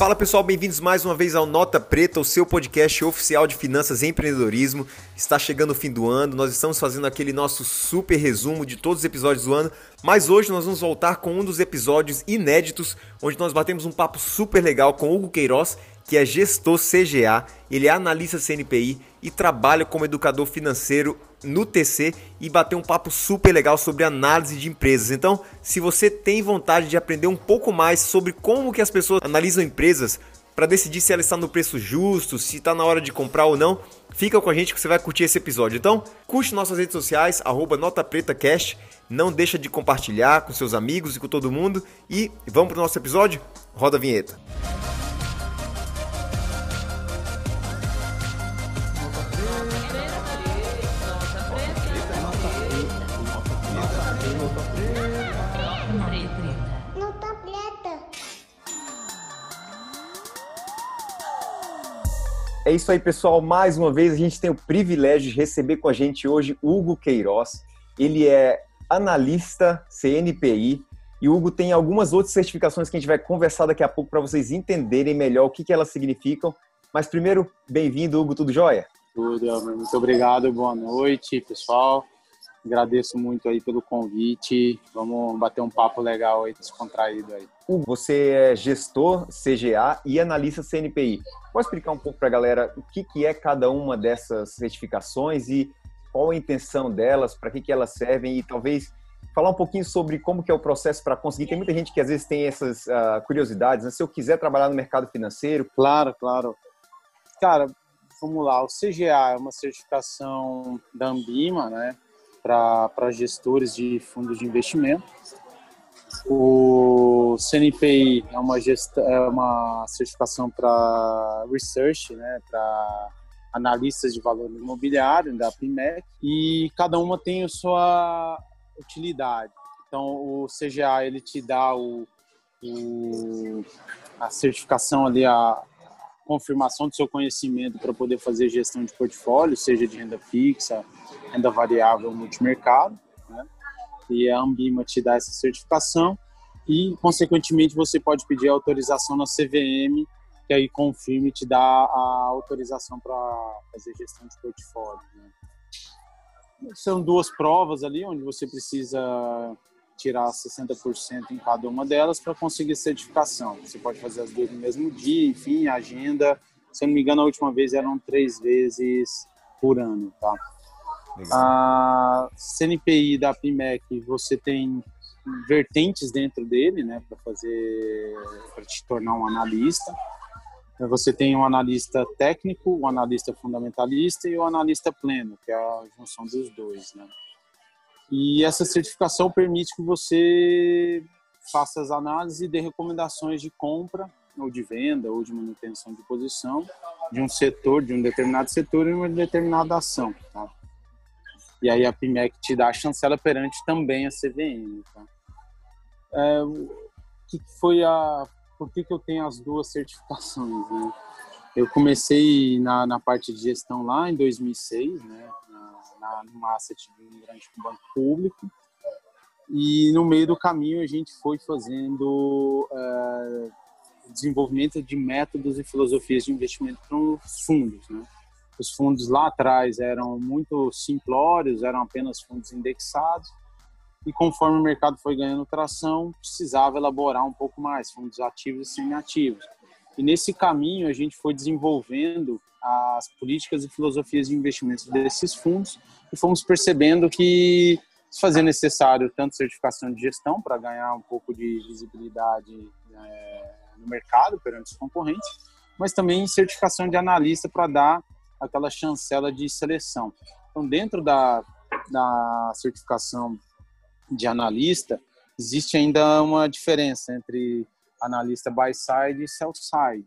Fala pessoal, bem-vindos mais uma vez ao Nota Preta, o seu podcast oficial de finanças e empreendedorismo. Está chegando o fim do ano, nós estamos fazendo aquele nosso super resumo de todos os episódios do ano, mas hoje nós vamos voltar com um dos episódios inéditos, onde nós batemos um papo super legal com Hugo Queiroz, que é gestor CGA, ele é analista CNPI e trabalha como educador financeiro no TC e bater um papo super legal sobre análise de empresas. Então, se você tem vontade de aprender um pouco mais sobre como que as pessoas analisam empresas para decidir se ela está no preço justo, se está na hora de comprar ou não, fica com a gente que você vai curtir esse episódio. Então, curte nossas redes sociais, NotaPretaCast, não deixa de compartilhar com seus amigos e com todo mundo e vamos para o nosso episódio? Roda a vinheta. É isso aí, pessoal. Mais uma vez, a gente tem o privilégio de receber com a gente hoje Hugo Queiroz. Ele é analista CNPI e o Hugo tem algumas outras certificações que a gente vai conversar daqui a pouco para vocês entenderem melhor o que, que elas significam. Mas primeiro, bem-vindo, Hugo, tudo jóia? Tudo. Muito obrigado, boa noite, pessoal. Agradeço muito aí pelo convite. Vamos bater um papo legal aí, descontraído aí. Você é gestor CGA e analista CNPI. Pode explicar um pouco para a galera o que, que é cada uma dessas certificações e qual a intenção delas, para que, que elas servem e talvez falar um pouquinho sobre como que é o processo para conseguir. Tem muita gente que às vezes tem essas uh, curiosidades. Né? Se eu quiser trabalhar no mercado financeiro. Claro, claro. Cara, vamos lá. O CGA é uma certificação da Ambima, né? Para gestores de fundos de investimento. O CNPI é uma, gesta, é uma certificação para research, né, para analistas de valor imobiliário da PIMEC, e cada uma tem a sua utilidade. Então, o CGA ele te dá o, o a certificação ali, a confirmação do seu conhecimento para poder fazer gestão de portfólio, seja de renda fixa, renda variável multimercado, né? E a Ambima te dá essa certificação e, consequentemente, você pode pedir autorização na CVM, que aí confirme e te dá a autorização para fazer gestão de portfólio. Né? São duas provas ali, onde você precisa tirar 60% em cada uma delas para conseguir certificação. Você pode fazer as duas no mesmo dia, enfim, agenda. Se eu não me engano, a última vez eram três vezes por ano, tá? A CNPI da PIMEC, você tem vertentes dentro dele, né, para fazer, para te tornar um analista. Você tem um analista técnico, um analista fundamentalista e o um analista pleno, que é a junção dos dois, né. E essa certificação permite que você faça as análises e dê recomendações de compra ou de venda ou de manutenção de posição de um setor, de um determinado setor em uma determinada ação, tá? E aí a PIMEC te dá a chancela perante também a CVM. Tá? É, que foi a... Por que, que eu tenho as duas certificações? Né? Eu comecei na, na parte de gestão lá em 2006, né? na, numa asset de um grande banco público. E no meio do caminho a gente foi fazendo é, desenvolvimento de métodos e filosofias de investimento para os fundos, né? Os fundos lá atrás eram muito simplórios, eram apenas fundos indexados. E conforme o mercado foi ganhando tração, precisava elaborar um pouco mais, fundos ativos e semi-ativos. E nesse caminho a gente foi desenvolvendo as políticas e filosofias de investimentos desses fundos e fomos percebendo que se fazia necessário tanto certificação de gestão para ganhar um pouco de visibilidade é, no mercado perante os concorrentes, mas também certificação de analista para dar aquela chancela de seleção. Então, dentro da, da certificação de analista, existe ainda uma diferença entre analista buy-side e sell-side.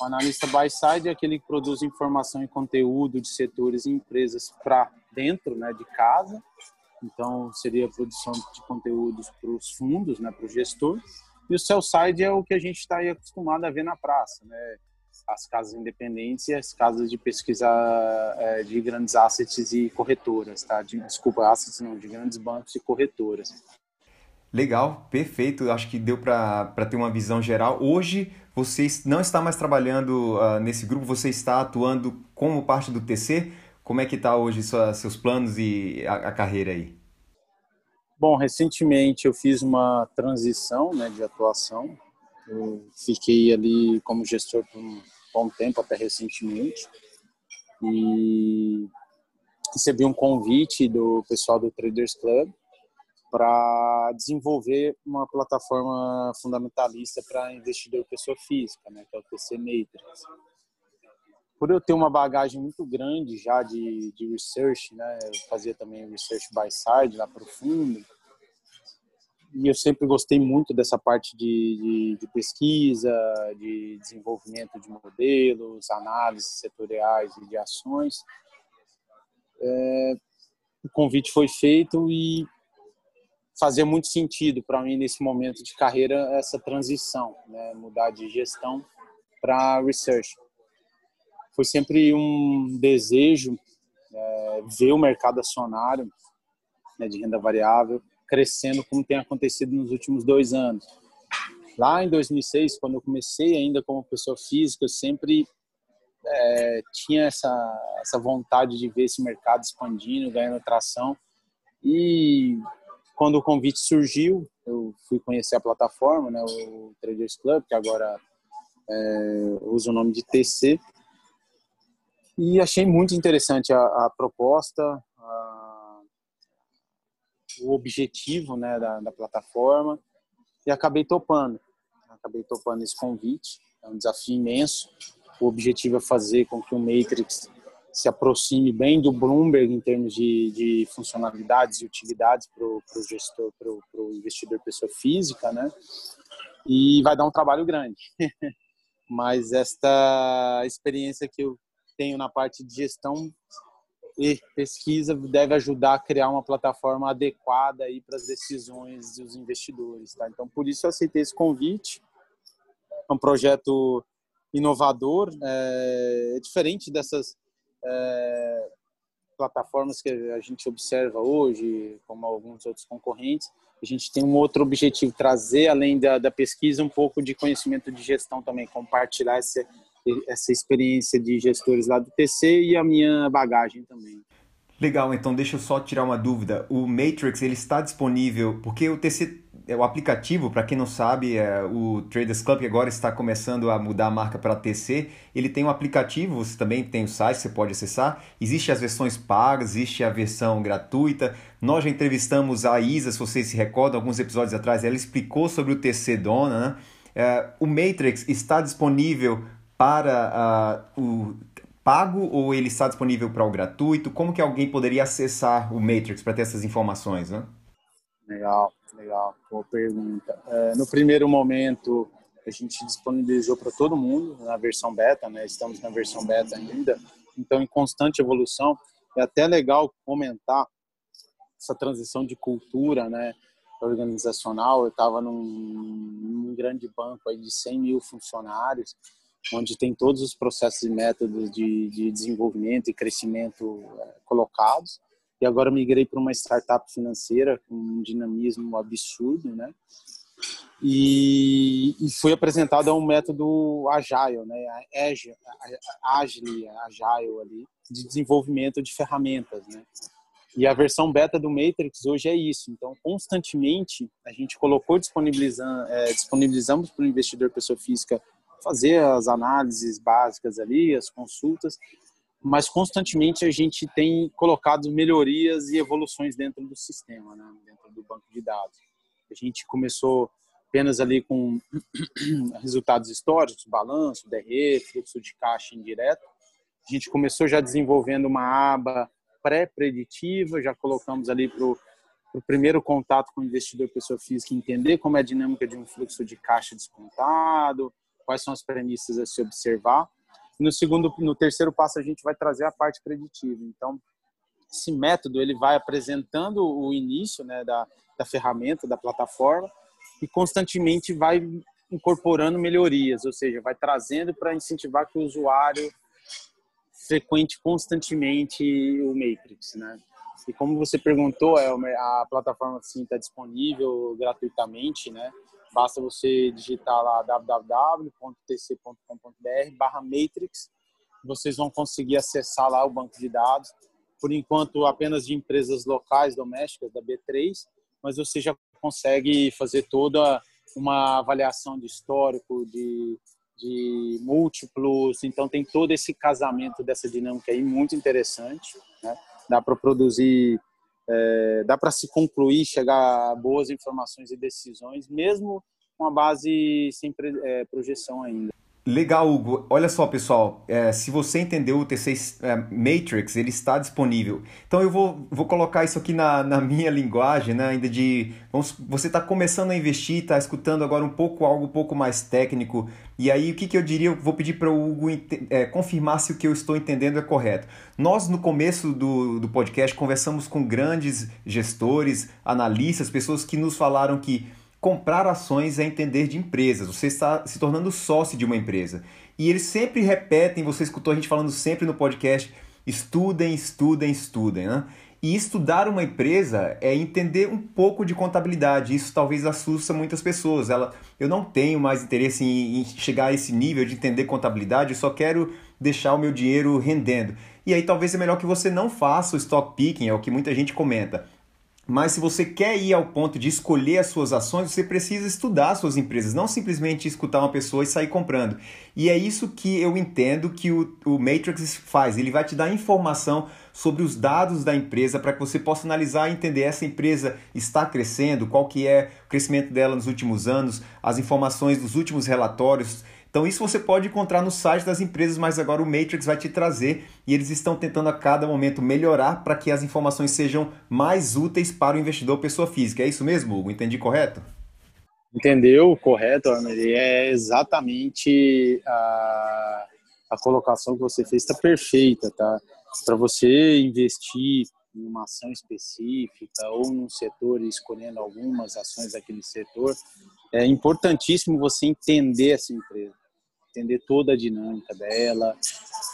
O analista buy-side é aquele que produz informação e conteúdo de setores e empresas para dentro né, de casa, então seria a produção de conteúdos para os fundos, né, para o gestor. E o sell-side é o que a gente está acostumado a ver na praça, né? As casas independentes e as casas de pesquisa é, de grandes assets e corretoras, tá? De, desculpa, assets não, de grandes bancos e corretoras. Legal, perfeito. Acho que deu para ter uma visão geral. Hoje você não está mais trabalhando uh, nesse grupo, você está atuando como parte do TC. Como é que está hoje sua, seus planos e a, a, carreira aí? Bom, recentemente eu fiz uma transição né, de atuação. Eu fiquei ali como gestor por um bom tempo, até recentemente. E recebi um convite do pessoal do Traders Club para desenvolver uma plataforma fundamentalista para investidor pessoa física, né, que é o TC Matrix. Por eu ter uma bagagem muito grande já de, de research, né, eu fazia também research by side lá profundo, e eu sempre gostei muito dessa parte de, de, de pesquisa, de desenvolvimento de modelos, análises setoriais e de ações. É, o convite foi feito e fazia muito sentido para mim nesse momento de carreira essa transição, né? mudar de gestão para research. Foi sempre um desejo é, ver o mercado acionário né, de renda variável crescendo como tem acontecido nos últimos dois anos. Lá em 2006, quando eu comecei ainda como pessoa física, eu sempre é, tinha essa, essa vontade de ver esse mercado expandindo, ganhando tração. E quando o convite surgiu, eu fui conhecer a plataforma, né, o Traders Club, que agora é, usa o nome de TC, e achei muito interessante a, a proposta, a, o objetivo né, da, da plataforma, e acabei topando. Acabei topando esse convite, é um desafio imenso. O objetivo é fazer com que o Matrix se aproxime bem do Bloomberg em termos de, de funcionalidades e utilidades para o gestor, para o investidor pessoa física, né? E vai dar um trabalho grande. Mas esta experiência que eu tenho na parte de gestão e pesquisa deve ajudar a criar uma plataforma adequada aí para as decisões dos investidores, tá? Então, por isso eu aceitei esse convite. É um projeto inovador, é, é diferente dessas é, plataformas que a gente observa hoje, como alguns outros concorrentes, a gente tem um outro objetivo, trazer, além da, da pesquisa, um pouco de conhecimento de gestão também, compartilhar essa, essa experiência de gestores lá do TC e a minha bagagem também. Legal, então deixa eu só tirar uma dúvida. O Matrix ele está disponível porque o TC é o aplicativo, para quem não sabe, é o Traders Club que agora está começando a mudar a marca para TC. Ele tem um aplicativo, você também tem o site, você pode acessar. Existem as versões pagas, existe a versão gratuita. Nós já entrevistamos a Isa, se vocês se recordam, alguns episódios atrás, ela explicou sobre o TC Dona. Né? É, o Matrix está disponível para uh, o pago ou ele está disponível para o gratuito? Como que alguém poderia acessar o Matrix para ter essas informações, né? Legal. Legal, boa pergunta. É, no primeiro momento, a gente disponibilizou para todo mundo na versão beta, né? Estamos na versão beta ainda, então em constante evolução. É até legal comentar essa transição de cultura, né? Organizacional. Eu estava num, num, grande banco aí de 100 mil funcionários, onde tem todos os processos e métodos de, de desenvolvimento e crescimento é, colocados e agora migrei para uma startup financeira com um dinamismo absurdo, né? E, e apresentado um método agile, né? Agile, agile, agile ali, de desenvolvimento de ferramentas, né? E a versão beta do Matrix hoje é isso. Então, constantemente a gente colocou disponibilizando, é, disponibilizamos para o investidor pessoa física fazer as análises básicas ali, as consultas, mas constantemente a gente tem colocado melhorias e evoluções dentro do sistema, né? dentro do banco de dados. A gente começou apenas ali com resultados históricos, balanço, DRE, fluxo de caixa indireto. A gente começou já desenvolvendo uma aba pré-preditiva, já colocamos ali para o primeiro contato com o investidor pessoa física entender como é a dinâmica de um fluxo de caixa descontado, quais são as premissas a se observar no segundo, no terceiro passo a gente vai trazer a parte preditiva. Então, esse método ele vai apresentando o início né, da, da ferramenta, da plataforma e constantemente vai incorporando melhorias, ou seja, vai trazendo para incentivar que o usuário frequente constantemente o Matrix, né? E como você perguntou, a plataforma sim está disponível gratuitamente, né? Basta você digitar lá www.tc.com.br/matrix, vocês vão conseguir acessar lá o banco de dados. Por enquanto, apenas de empresas locais domésticas da B3, mas você já consegue fazer toda uma avaliação de histórico, de, de múltiplos. Então, tem todo esse casamento dessa dinâmica aí muito interessante. Né? Dá para produzir, é, dá para se concluir, chegar a boas informações e decisões, mesmo com a base sem é, projeção ainda. Legal, Hugo. Olha só, pessoal, é, se você entendeu o T6 é, Matrix, ele está disponível. Então eu vou, vou colocar isso aqui na, na minha linguagem, né, ainda de... Vamos, você está começando a investir, está escutando agora um pouco, algo um pouco mais técnico, e aí o que, que eu diria, eu vou pedir para o Hugo é, confirmar se o que eu estou entendendo é correto. Nós, no começo do, do podcast, conversamos com grandes gestores, analistas, pessoas que nos falaram que Comprar ações é entender de empresas, você está se tornando sócio de uma empresa. E eles sempre repetem, você escutou a gente falando sempre no podcast, estudem, estudem, estudem. Né? E estudar uma empresa é entender um pouco de contabilidade. Isso talvez assusta muitas pessoas. Ela, eu não tenho mais interesse em, em chegar a esse nível de entender contabilidade, eu só quero deixar o meu dinheiro rendendo. E aí talvez é melhor que você não faça o stock picking, é o que muita gente comenta. Mas se você quer ir ao ponto de escolher as suas ações, você precisa estudar as suas empresas, não simplesmente escutar uma pessoa e sair comprando. E é isso que eu entendo que o, o Matrix faz. Ele vai te dar informação sobre os dados da empresa para que você possa analisar e entender essa empresa está crescendo, qual que é o crescimento dela nos últimos anos, as informações dos últimos relatórios então isso você pode encontrar no site das empresas, mas agora o Matrix vai te trazer e eles estão tentando a cada momento melhorar para que as informações sejam mais úteis para o investidor pessoa física. É isso mesmo, Hugo? Entendi correto? Entendeu correto, Arnold. É exatamente a, a colocação que você fez, está perfeita, tá? Para você investir em uma ação específica ou num setor, escolhendo algumas ações daquele setor, é importantíssimo você entender essa empresa entender toda a dinâmica dela,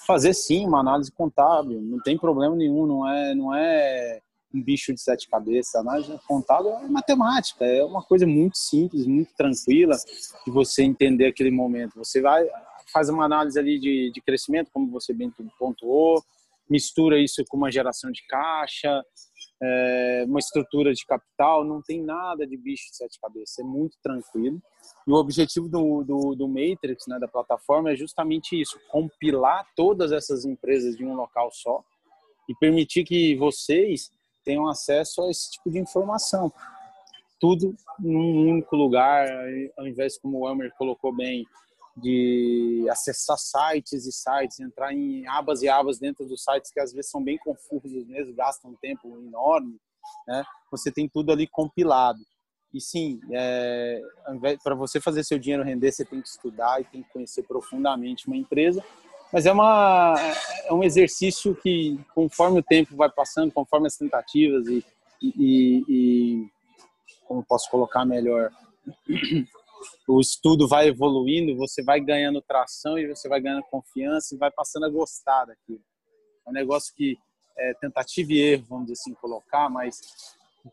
fazer sim uma análise contábil, não tem problema nenhum, não é, não é um bicho de sete cabeças. A análise contábil é matemática, é uma coisa muito simples, muito tranquila de você entender aquele momento. Você vai faz uma análise ali de, de crescimento, como você bem pontuou, mistura isso com uma geração de caixa, é, uma estrutura de capital, não tem nada de bicho de sete cabeças, é muito tranquilo. E o objetivo do, do, do Matrix, né, da plataforma, é justamente isso: compilar todas essas empresas de um local só e permitir que vocês tenham acesso a esse tipo de informação. Tudo num único lugar, ao invés, como o Elmer colocou bem, de acessar sites e sites, entrar em abas e abas dentro dos sites que às vezes são bem confusos mesmo, gastam um tempo enorme, né? Você tem tudo ali compilado. E sim, é, para você fazer seu dinheiro render, você tem que estudar e tem que conhecer profundamente uma empresa. Mas é, uma, é um exercício que, conforme o tempo vai passando, conforme as tentativas e, e, e como posso colocar melhor, o estudo vai evoluindo, você vai ganhando tração e você vai ganhando confiança e vai passando a gostar daquilo. É um negócio que é tentativa e erro, vamos dizer assim, colocar, mas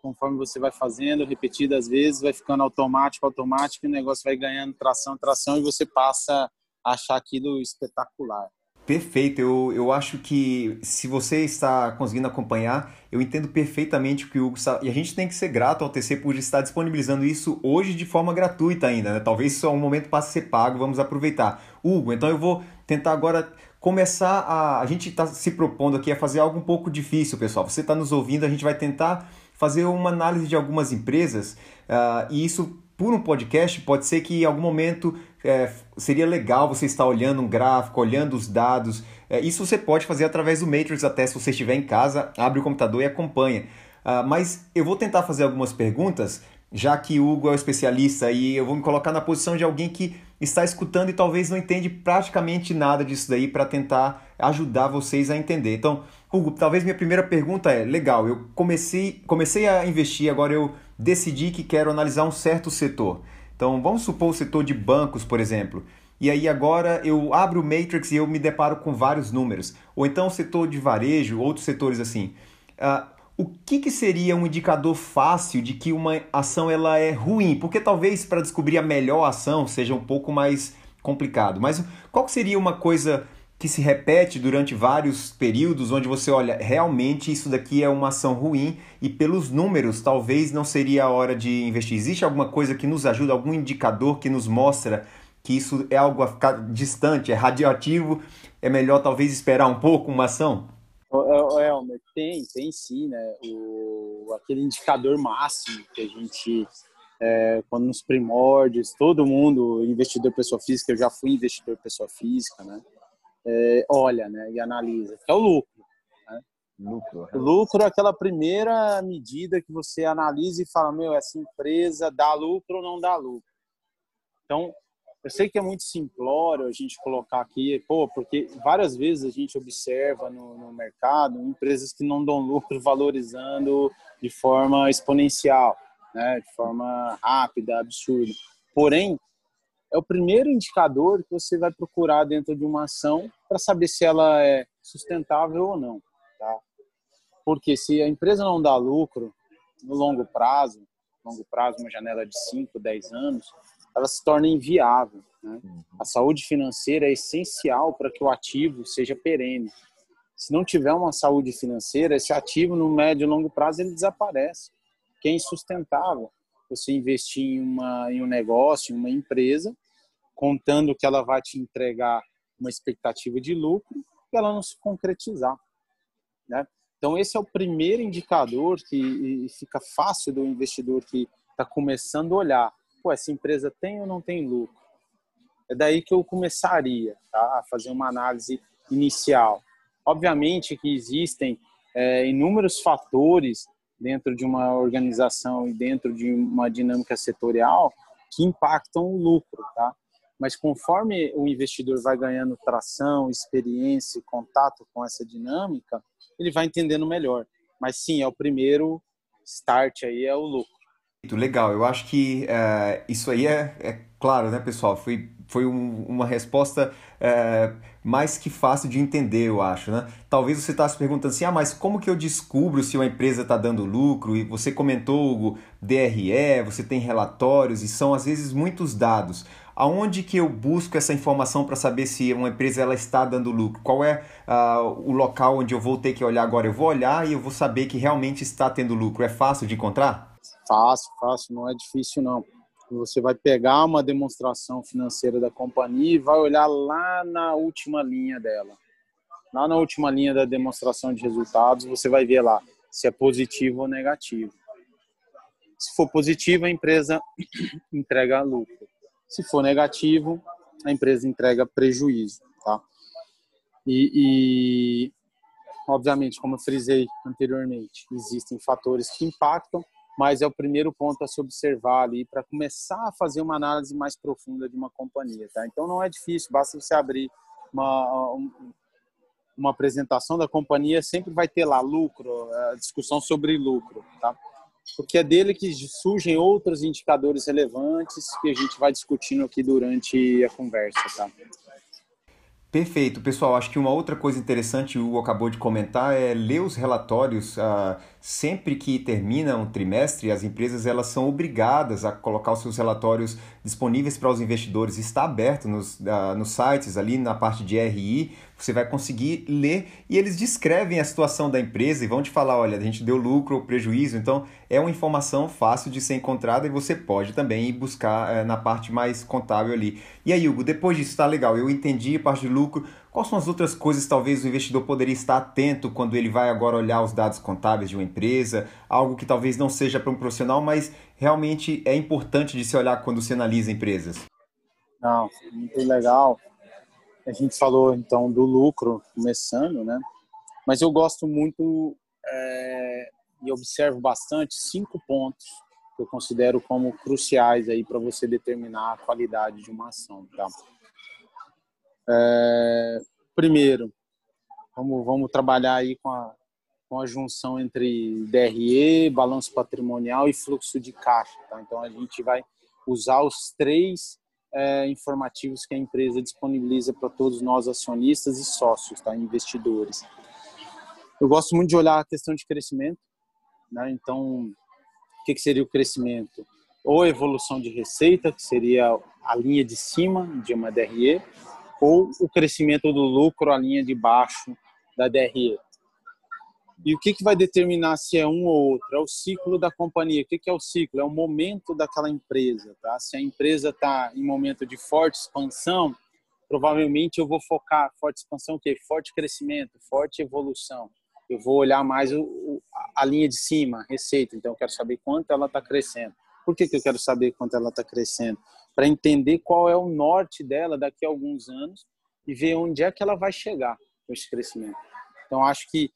conforme você vai fazendo repetidas vezes, vai ficando automático, automático, e o negócio vai ganhando tração, tração e você passa a achar aquilo espetacular. Perfeito, eu, eu acho que se você está conseguindo acompanhar, eu entendo perfeitamente o que o Hugo está. E a gente tem que ser grato ao TC por estar disponibilizando isso hoje de forma gratuita ainda, né? Talvez só um momento passe a ser pago, vamos aproveitar. Hugo, então eu vou tentar agora começar a. A gente está se propondo aqui a fazer algo um pouco difícil, pessoal. Você está nos ouvindo, a gente vai tentar fazer uma análise de algumas empresas uh, e isso por um podcast pode ser que em algum momento é, seria legal você estar olhando um gráfico, olhando os dados. É, isso você pode fazer através do Matrix, até se você estiver em casa, abre o computador e acompanha. Uh, mas eu vou tentar fazer algumas perguntas, já que o Hugo é o especialista e eu vou me colocar na posição de alguém que está escutando e talvez não entende praticamente nada disso daí para tentar ajudar vocês a entender. Então, Hugo, talvez minha primeira pergunta é: legal, eu comecei, comecei a investir, agora eu decidi que quero analisar um certo setor. Então, vamos supor o setor de bancos, por exemplo. E aí agora eu abro o Matrix e eu me deparo com vários números. Ou então o setor de varejo, outros setores assim. Uh, o que, que, seria um indicador fácil de que uma ação ela é ruim? Porque talvez para descobrir a melhor ação seja um pouco mais complicado. Mas qual seria uma coisa que se repete durante vários períodos onde você olha, realmente isso daqui é uma ação ruim e pelos números talvez não seria a hora de investir. Existe alguma coisa que nos ajuda, algum indicador que nos mostra que isso é algo a ficar distante, é radioativo, é melhor talvez esperar um pouco uma ação? Elmer, tem, tem sim, né? O, aquele indicador máximo que a gente, é, quando nos primórdios, todo mundo, investidor pessoa física, eu já fui investidor pessoa física, né? É, olha né, e analisa, que é o lucro. Né? Lucro. O lucro é aquela primeira medida que você analisa e fala, meu, essa empresa dá lucro ou não dá lucro. Então, eu sei que é muito simplório a gente colocar aqui, pô, porque várias vezes a gente observa no, no mercado empresas que não dão lucro valorizando de forma exponencial, né, de forma rápida, absurda. Porém, é o primeiro indicador que você vai procurar dentro de uma ação para saber se ela é sustentável ou não. Tá? Porque se a empresa não dá lucro no longo prazo, longo prazo, uma janela de 5, 10 anos, ela se torna inviável. Né? Uhum. A saúde financeira é essencial para que o ativo seja perene. Se não tiver uma saúde financeira, esse ativo no médio e longo prazo ele desaparece, que é insustentável. Você investir em, uma, em um negócio, em uma empresa, contando que ela vai te entregar uma expectativa de lucro e ela não se concretizar. Né? Então, esse é o primeiro indicador que fica fácil do investidor que está começando a olhar. Pô, essa empresa tem ou não tem lucro? É daí que eu começaria tá? a fazer uma análise inicial. Obviamente que existem é, inúmeros fatores dentro de uma organização e dentro de uma dinâmica setorial que impactam o lucro, tá? Mas conforme o investidor vai ganhando tração, experiência, contato com essa dinâmica, ele vai entendendo melhor. Mas sim, é o primeiro start aí, é o lucro. Muito legal, eu acho que uh, isso aí é, é, claro, né, pessoal? Foi, foi um, uma resposta uh, mais que fácil de entender, eu acho, né? Talvez você está se perguntando assim, ah, mas como que eu descubro se uma empresa está dando lucro? E você comentou o DRE, você tem relatórios e são às vezes muitos dados aonde que eu busco essa informação para saber se uma empresa ela está dando lucro? Qual é uh, o local onde eu vou ter que olhar agora? Eu vou olhar e eu vou saber que realmente está tendo lucro. É fácil de encontrar? Fácil, fácil, não é difícil não. Você vai pegar uma demonstração financeira da companhia e vai olhar lá na última linha dela. Lá na última linha da demonstração de resultados, você vai ver lá se é positivo ou negativo. Se for positivo, a empresa entrega lucro. Se for negativo, a empresa entrega prejuízo, tá? E, e obviamente, como eu frisei anteriormente, existem fatores que impactam, mas é o primeiro ponto a se observar ali para começar a fazer uma análise mais profunda de uma companhia, tá? Então não é difícil, basta você abrir uma, uma apresentação da companhia, sempre vai ter lá lucro, discussão sobre lucro, tá? Porque é dele que surgem outros indicadores relevantes que a gente vai discutindo aqui durante a conversa, tá? Perfeito, pessoal. Acho que uma outra coisa interessante o Hugo acabou de comentar é ler os relatórios. Uh, sempre que termina um trimestre, as empresas elas são obrigadas a colocar os seus relatórios disponíveis para os investidores. Está aberto nos, uh, nos sites ali na parte de RI você vai conseguir ler e eles descrevem a situação da empresa e vão te falar, olha, a gente deu lucro ou prejuízo, então é uma informação fácil de ser encontrada e você pode também ir buscar é, na parte mais contábil ali. E aí, Hugo, depois disso tá legal, eu entendi parte de lucro, quais são as outras coisas talvez o investidor poderia estar atento quando ele vai agora olhar os dados contábeis de uma empresa, algo que talvez não seja para um profissional, mas realmente é importante de se olhar quando se analisa empresas? Não, muito legal. A gente falou então do lucro começando, né? Mas eu gosto muito é, e observo bastante cinco pontos que eu considero como cruciais aí para você determinar a qualidade de uma ação, tá? É, primeiro, vamos, vamos trabalhar aí com a, com a junção entre DRE, balanço patrimonial e fluxo de caixa, tá? Então a gente vai usar os três é, informativos que a empresa disponibiliza para todos nós acionistas e sócios, tá? investidores. Eu gosto muito de olhar a questão de crescimento, Né? Então, o que, que seria o crescimento? Ou evolução de receita, que seria a linha de cima de uma DRE, ou o crescimento do lucro, a linha de baixo da DRE. E o que, que vai determinar se é um ou outro? É o ciclo da companhia. O que, que é o ciclo? É o momento daquela empresa. Tá? Se a empresa está em momento de forte expansão, provavelmente eu vou focar forte expansão, o quê? Forte crescimento, forte evolução. Eu vou olhar mais o, a linha de cima, receita. Então, eu quero saber quanto ela está crescendo. Por que, que eu quero saber quanto ela está crescendo? Para entender qual é o norte dela daqui a alguns anos e ver onde é que ela vai chegar com esse crescimento. Então, acho que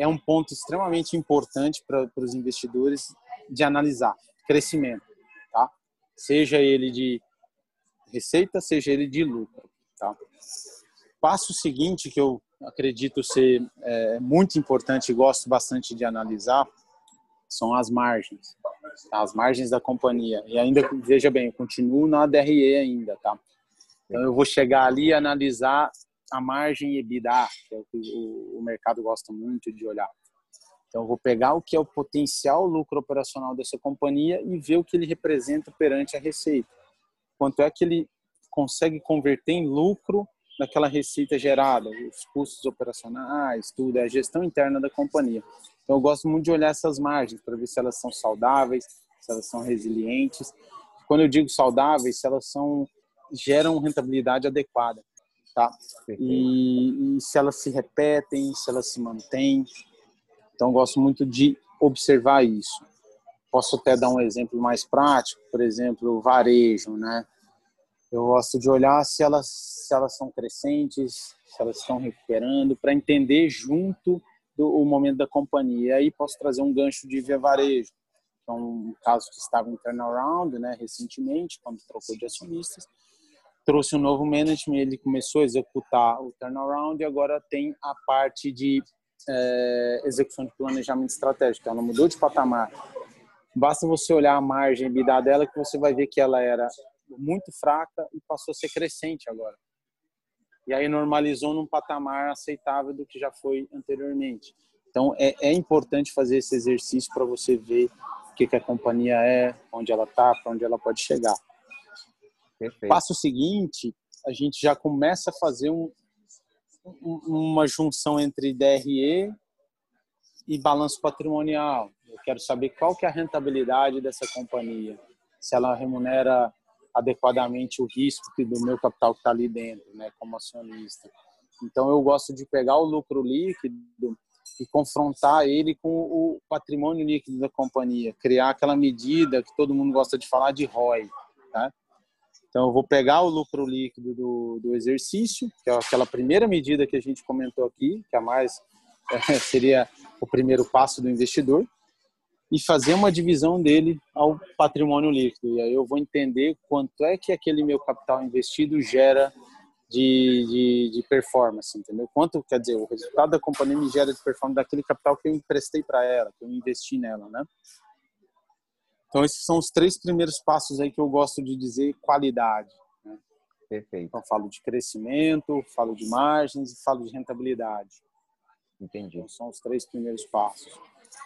é um ponto extremamente importante para, os investidores de analisar crescimento, tá? Seja ele de receita, seja ele de lucro, tá? Passo seguinte que eu acredito ser é, muito importante e gosto bastante de analisar são as margens, tá? as margens da companhia. E ainda veja bem, eu continuo na DRE ainda, tá? Então eu vou chegar ali e analisar a margem EBITDA, que é o que o, mercado gosta muito de olhar. Então, eu vou pegar o que é o potencial lucro operacional dessa companhia e ver o que ele representa perante a receita. Quanto é que ele consegue converter em lucro naquela receita gerada, os custos operacionais, tudo, é a gestão interna da companhia. Então, eu gosto muito de olhar essas margens para ver se elas são saudáveis, se elas são resilientes. Quando eu digo saudáveis, se elas são geram rentabilidade adequada tá? E, e, se elas se repetem, se elas se mantêm. Então, gosto muito de observar isso. Posso até dar um exemplo mais prático, por exemplo, o varejo, né? Eu gosto de olhar se elas, se elas são crescentes, se elas estão recuperando, para entender junto do o momento da companhia. E aí posso trazer um gancho de via varejo. Então, um caso que estava em turnaround, né, recentemente, quando trocou de acionistas, trouxe um novo management, ele começou a executar o turnaround e agora tem a parte de é, execução de planejamento estratégico. Ela mudou de patamar. Basta você olhar a margem EBITDA dela que você vai ver que ela era muito fraca e passou a ser crescente agora. E aí normalizou num patamar aceitável do que já foi anteriormente. Então é, é importante fazer esse exercício para você ver o que, que a companhia é, onde ela está, para onde ela pode chegar. Perfeito. Passo seguinte, a gente já começa a fazer um, uma junção entre DRE e balanço patrimonial. Eu quero saber qual que é a rentabilidade dessa companhia, se ela remunera adequadamente o risco do meu capital que está ali dentro, né, como acionista. Então eu gosto de pegar o lucro líquido e confrontar ele com o patrimônio líquido da companhia, criar aquela medida que todo mundo gosta de falar de ROI, tá? Então, eu vou pegar o lucro líquido do, do exercício, que é aquela primeira medida que a gente comentou aqui, que a mais é, seria o primeiro passo do investidor, e fazer uma divisão dele ao patrimônio líquido. E aí eu vou entender quanto é que aquele meu capital investido gera de, de, de performance, entendeu? Quanto, quer dizer, o resultado da companhia me gera de performance daquele capital que eu emprestei para ela, que eu investi nela, né? Então, esses são os três primeiros passos aí que eu gosto de dizer qualidade. Né? Perfeito. Então, falo de crescimento, falo de margens e falo de rentabilidade. Entendi. Então, são os três primeiros passos.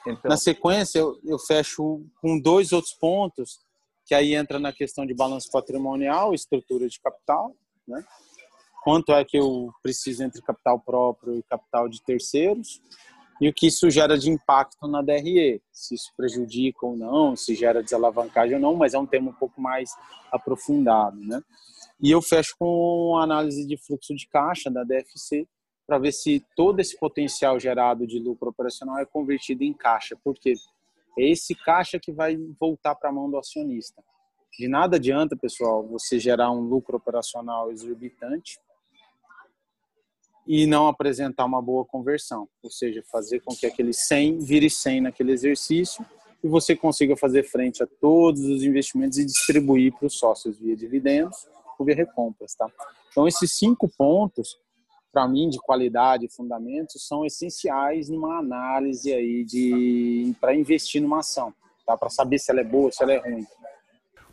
Então... Na sequência, eu, eu fecho com dois outros pontos, que aí entra na questão de balanço patrimonial, estrutura de capital, né? Quanto é que eu preciso entre capital próprio e capital de terceiros? E o que isso gera de impacto na DRE, se isso prejudica ou não, se gera desalavancagem ou não, mas é um tema um pouco mais aprofundado, né? E eu fecho com análise de fluxo de caixa da DFC para ver se todo esse potencial gerado de lucro operacional é convertido em caixa, porque é esse caixa que vai voltar para a mão do acionista. De nada adianta, pessoal, você gerar um lucro operacional exorbitante e não apresentar uma boa conversão, ou seja, fazer com que aquele 100 vire 100 naquele exercício e você consiga fazer frente a todos os investimentos e distribuir para os sócios via dividendos ou via recompras, tá? Então esses cinco pontos para mim de qualidade e fundamentos são essenciais numa análise aí de para investir numa ação, tá? Para saber se ela é boa, se ela é ruim.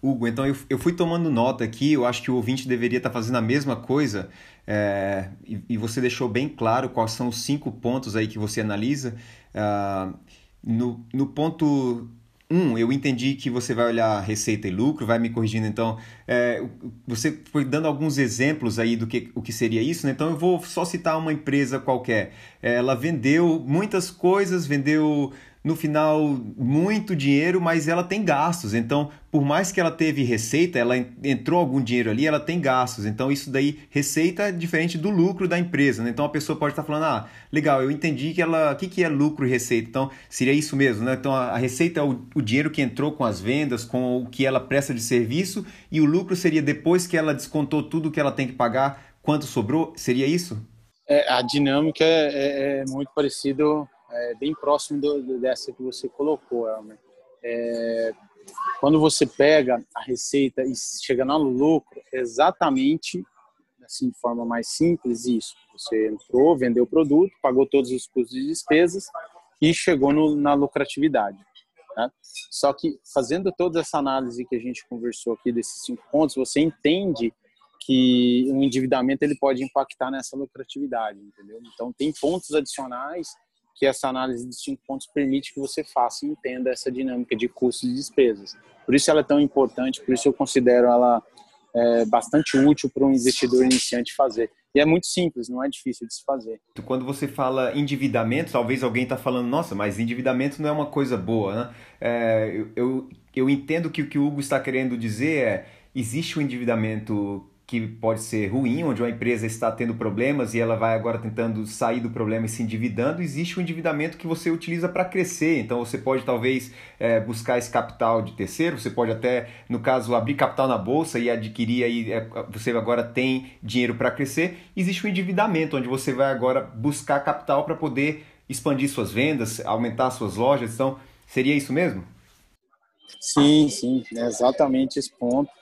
Hugo, então eu, eu fui tomando nota aqui, eu acho que o ouvinte deveria estar fazendo a mesma coisa, é, e, e, você deixou bem claro quais são os cinco pontos aí que você analisa. Uh, no, no ponto um, eu entendi que você vai olhar receita e lucro, vai me corrigindo. Então, é, você foi dando alguns exemplos aí do que, o que seria isso, né? Então, eu vou só citar uma empresa qualquer. Ela vendeu muitas coisas, vendeu no final muito dinheiro, mas ela tem gastos. Então, por mais que ela teve receita, ela entrou algum dinheiro ali, ela tem gastos. Então, isso daí, receita é diferente do lucro da empresa. Né? Então, a pessoa pode estar falando, ah, legal, eu entendi que ela, o que, que é lucro e receita. Então, seria isso mesmo, né? Então, a, receita é o, o dinheiro que entrou com as vendas, com o que ela presta de serviço, e o lucro seria depois que ela descontou tudo que ela tem que pagar, quanto sobrou? Seria isso? É, a dinâmica é, é, é muito parecido é, bem próximo do, dessa que você colocou, Elmer. É, quando você pega a receita e chega no lucro, exatamente assim de forma mais simples isso. Você entrou, vendeu o produto, pagou todos os custos e despesas e chegou no, na lucratividade. Né? Só que fazendo toda essa análise que a gente conversou aqui desses cinco pontos, você entende que o endividamento ele pode impactar nessa lucratividade, entendeu? Então tem pontos adicionais que essa análise de cinco pontos permite que você faça e entenda essa dinâmica de custos e despesas. Por isso ela é tão importante, por isso eu considero ela é, bastante útil para um investidor iniciante fazer. E é muito simples, não é difícil de se fazer. Quando você fala endividamento, talvez alguém está falando, nossa, mas endividamento não é uma coisa boa, né? É, eu, eu, entendo que o que o Hugo está querendo dizer é, existe o um endividamento que pode ser ruim, onde uma empresa está tendo problemas e ela vai agora tentando sair do problema e se endividando, existe o um endividamento que você utiliza para crescer. Então você pode talvez é, buscar esse capital de terceiro, você pode até, no caso, abrir capital na bolsa e adquirir aí, é, você agora tem dinheiro para crescer. Existe o um endividamento, onde você vai agora buscar capital para poder expandir suas vendas, aumentar suas lojas. Então, seria isso mesmo? Sim, sim, é exatamente esse ponto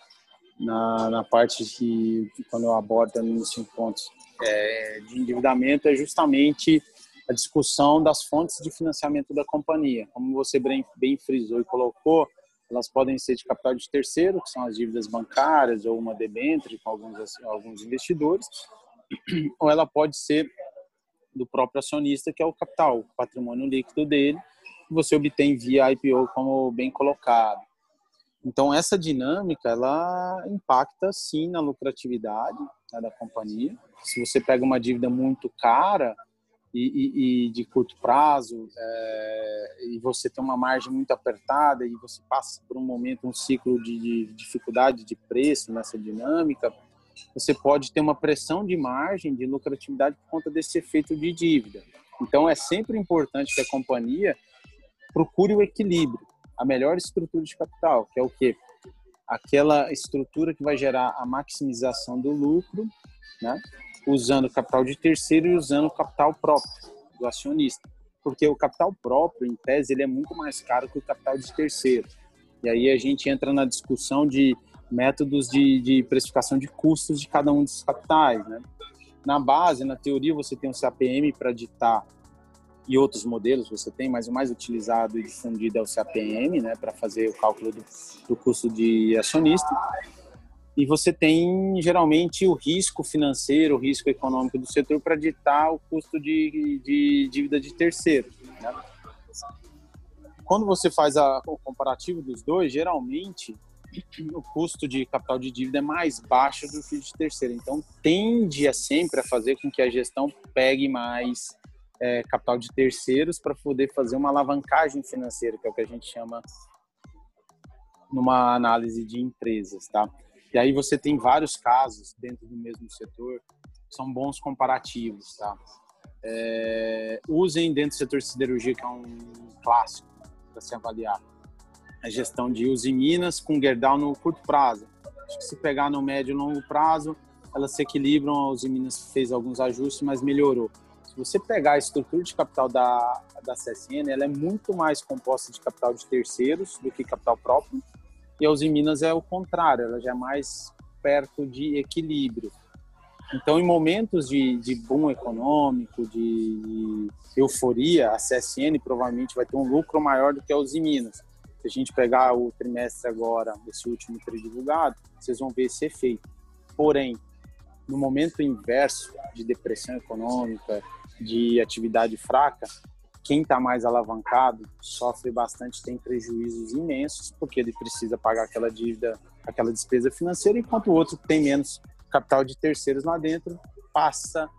na, na parte que, quando eu abordo nos cinco é, de endividamento, é justamente a discussão das fontes de financiamento da companhia. Como você bem, bem frisou e colocou, elas podem ser de capital de terceiro, que são as dívidas bancárias ou uma debênture com alguns, alguns investidores, ou ela pode ser do próprio acionista, que é o capital, o patrimônio líquido dele, que você obtém via IPO, como bem colocado. Então essa dinâmica ela impacta sim na lucratividade né, da companhia. Se você pega uma dívida muito cara e, e, e de curto prazo é, e você tem uma margem muito apertada e você passa por um momento um ciclo de, de dificuldade de preço nessa dinâmica, você pode ter uma pressão de margem de lucratividade por conta desse efeito de dívida. Então é sempre importante que a companhia procure o equilíbrio a melhor estrutura de capital, que é o quê? Aquela estrutura que vai gerar a maximização do lucro, né? usando capital de terceiro e usando o capital próprio do acionista. Porque o capital próprio, em tese, ele é muito mais caro que o capital de terceiro. E aí a gente entra na discussão de métodos de, de precificação de custos de cada um dos capitais. Né? Na base, na teoria, você tem um CAPM para ditar e outros modelos você tem, mas o mais utilizado e difundido é o CAPM, né, para fazer o cálculo do, do, custo de acionista. E você tem geralmente o risco financeiro, o risco econômico do setor para ditar o custo de, de dívida de terceiro. Né? Quando você faz a, o comparativo dos dois, geralmente o custo de capital de dívida é mais baixo do que de terceiro. Então, tende a sempre a fazer com que a gestão pegue mais é, capital de terceiros para poder fazer uma alavancagem financeira, que é o que a gente chama numa análise de empresas, tá? E aí você tem vários casos dentro do mesmo setor, são bons comparativos, tá? É, usem dentro do setor de siderurgia, que é um clássico para se avaliar, a gestão de Uzi Minas com Gerdau no curto prazo. Acho que se pegar no médio e longo prazo, elas se equilibram, a Uzi Minas fez alguns ajustes, mas melhorou você pegar a estrutura de capital da, da CSN, ela é muito mais composta de capital de terceiros do que capital próprio. E a Uzi Minas é o contrário, ela já é mais perto de equilíbrio. Então, em momentos de, de boom econômico, de euforia, a CSN provavelmente vai ter um lucro maior do que a Uzi Minas. Se a gente pegar o trimestre agora, esse último divulgado, vocês vão ver esse efeito. Porém, no momento inverso de depressão econômica, de atividade fraca, quem está mais alavancado sofre bastante, tem prejuízos imensos, porque ele precisa pagar aquela dívida, aquela despesa financeira, enquanto o outro que tem menos capital de terceiros lá dentro passa,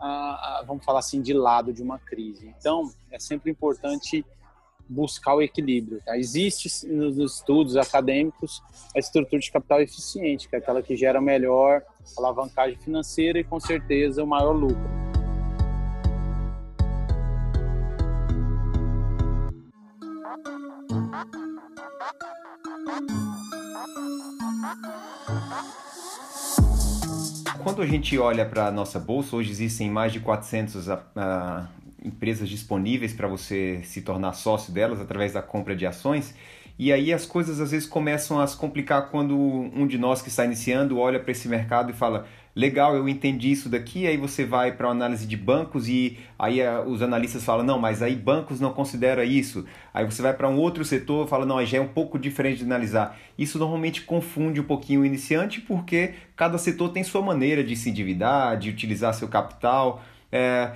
a, a, vamos falar assim, de lado de uma crise. Então, é sempre importante buscar o equilíbrio. Tá? Existe nos estudos acadêmicos a estrutura de capital eficiente, que é aquela que gera melhor alavancagem financeira e, com certeza, o maior lucro. Quando a gente olha para a nossa bolsa, hoje existem mais de 400 uh, ah, empresas disponíveis para você se tornar sócio delas através da compra de ações. E aí as coisas às vezes começam a se complicar quando um de nós que está iniciando olha para esse mercado e fala: legal, eu entendi isso daqui. Aí você vai para análise de bancos e aí eh, os analistas falam: não, mas aí bancos não considera isso. Aí você vai para um outro setor e fala: não, aí já é um pouco diferente de analisar. Isso normalmente confunde um pouquinho o iniciante porque cada setor tem sua maneira de se endividar, de utilizar seu capital. É,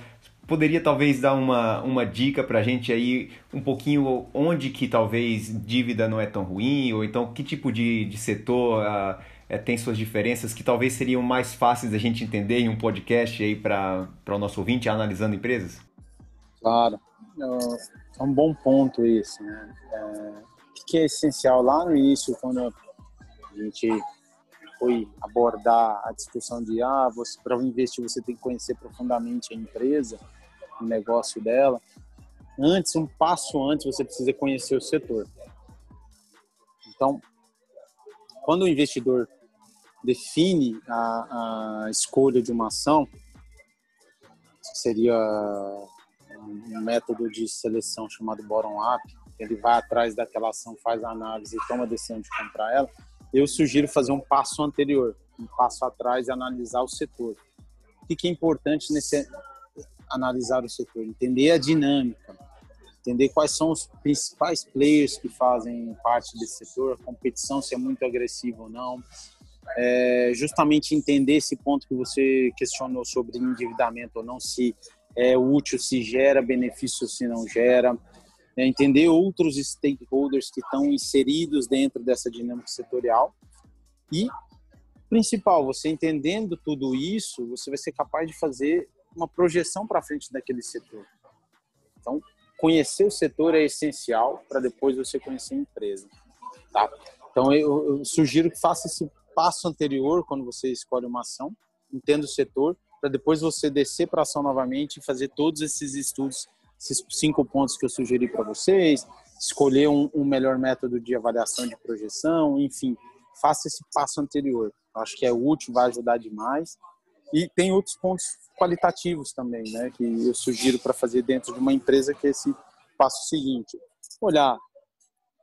poderia talvez dar uma, uma dica para a gente aí um pouquinho onde que talvez dívida não é tão ruim ou então que tipo de, de setor uh, é, tem suas diferenças que talvez seriam mais fáceis da gente entender em um podcast aí para o nosso ouvinte analisando empresas? Claro, é um bom ponto isso, né? É, o que é essencial lá no início quando a gente foi abordar a discussão de ah, para investir você tem que conhecer profundamente a empresa o negócio dela. Antes, um passo antes, você precisa conhecer o setor. Então, quando o investidor define a, a escolha de uma ação, seria um método de seleção chamado bottom-up, ele vai atrás daquela ação, faz a análise e toma a decisão de comprar ela, eu sugiro fazer um passo anterior, um passo atrás e analisar o setor. O que é importante nesse, analisar o setor, entender a dinâmica, entender quais são os principais players que fazem parte desse setor, a competição se é muito agressiva ou não, é, justamente entender esse ponto que você questionou sobre endividamento ou não, se é útil, se gera benefício, se não gera, é, entender outros stakeholders que estão inseridos dentro dessa dinâmica setorial e principal, você entendendo tudo isso, você vai ser capaz de fazer uma projeção para frente daquele setor. Então, conhecer o setor é essencial para depois você conhecer a empresa. Tá? Então, eu, eu, sugiro que faça esse passo anterior quando você escolhe uma ação, entenda o setor, para depois você descer para a ação novamente e fazer todos esses estudos, esses cinco pontos que eu sugeri para vocês, escolher um, um melhor método de avaliação de projeção, enfim, faça esse passo anterior. Eu acho que é útil, vai ajudar demais. E tem outros pontos qualitativos também, né, que eu sugiro para fazer dentro de uma empresa, que é esse passo seguinte: olhar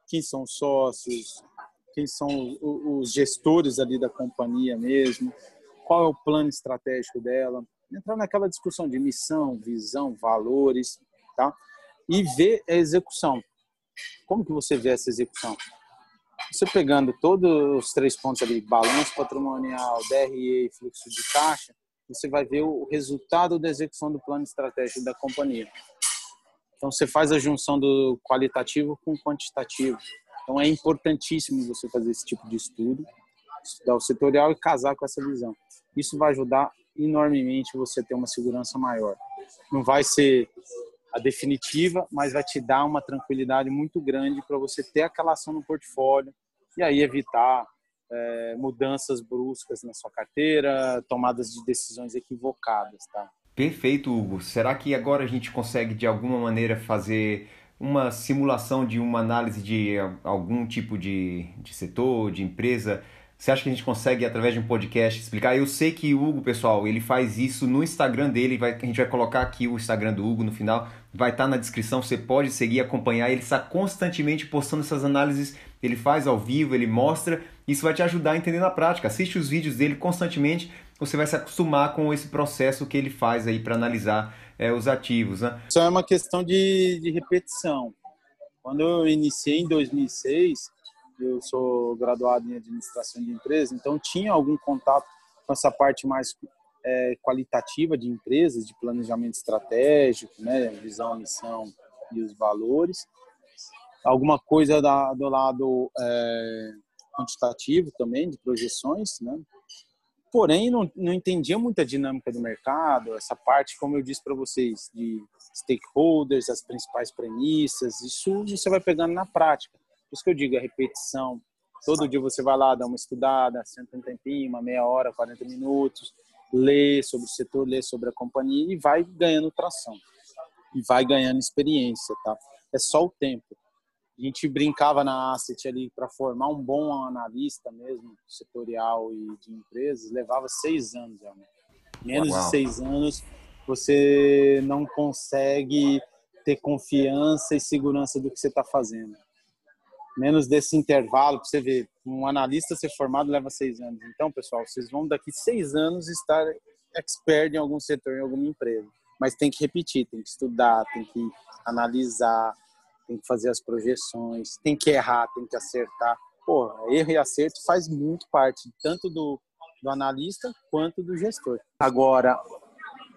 quem são os sócios, quem são os gestores ali da companhia mesmo, qual é o plano estratégico dela, entrar naquela discussão de missão, visão, valores, tá? E ver a execução. Como que você vê essa execução? Você pegando todos os três pontos ali, balanço patrimonial, DRE e fluxo de caixa, você vai ver o resultado da execução do plano estratégico da companhia. Então você faz a junção do qualitativo com o quantitativo. Então é importantíssimo você fazer esse tipo de estudo, estudar o setorial e casar com essa visão. Isso vai ajudar enormemente você ter uma segurança maior. Não vai ser a definitiva, mas vai te dar uma tranquilidade muito grande para você ter aquela ação no portfólio e aí evitar é, mudanças bruscas na sua carteira, tomadas de decisões equivocadas, tá? Perfeito, Hugo. Será que agora a gente consegue de alguma maneira fazer uma simulação de uma análise de algum tipo de, de setor, de empresa? Você acha que a gente consegue, através de um podcast, explicar? Eu sei que o Hugo, pessoal, ele faz isso no Instagram dele. Vai, a gente vai colocar aqui o Instagram do Hugo no final. Vai estar tá na descrição. Você pode seguir, acompanhar. Ele está constantemente postando essas análises. Ele faz ao vivo, ele mostra. Isso vai te ajudar a entender na prática. Assiste os vídeos dele constantemente. Você vai se acostumar com esse processo que ele faz aí para analisar é, os ativos. Né? Isso é uma questão de, de repetição. Quando eu iniciei em 2006 eu sou graduado em administração de empresas, então tinha algum contato com essa parte mais é, qualitativa de empresas, de planejamento estratégico, né, visão, missão, e os valores. Alguma coisa da, do lado é, quantitativo também, de projeções, né? Porém, não, não entendia muita dinâmica do mercado, essa parte, como eu disse para vocês, de stakeholders, as principais premissas, isso você vai pegando na prática. Por isso que eu digo, a repetição. Todo dia você vai lá, dá uma estudada, senta um tempinho, uma meia hora, 40 minutos, lê sobre o setor, lê sobre a companhia e vai ganhando tração. E vai ganhando experiência, tá? É só o tempo. A gente brincava na Asset ali para formar um bom analista mesmo, setorial e de empresas, levava seis anos, realmente. Menos Uau. de seis anos, você não consegue ter confiança e segurança do que você está fazendo. Menos desse intervalo, para você ver, um analista ser formado leva seis anos. Então, pessoal, vocês vão daqui seis anos estar expert em algum setor, em alguma empresa. Mas tem que repetir, tem que estudar, tem que analisar, tem que fazer as projeções, tem que errar, tem que acertar. Pô, erro e acerto faz muito parte tanto do, do analista quanto do gestor. Agora,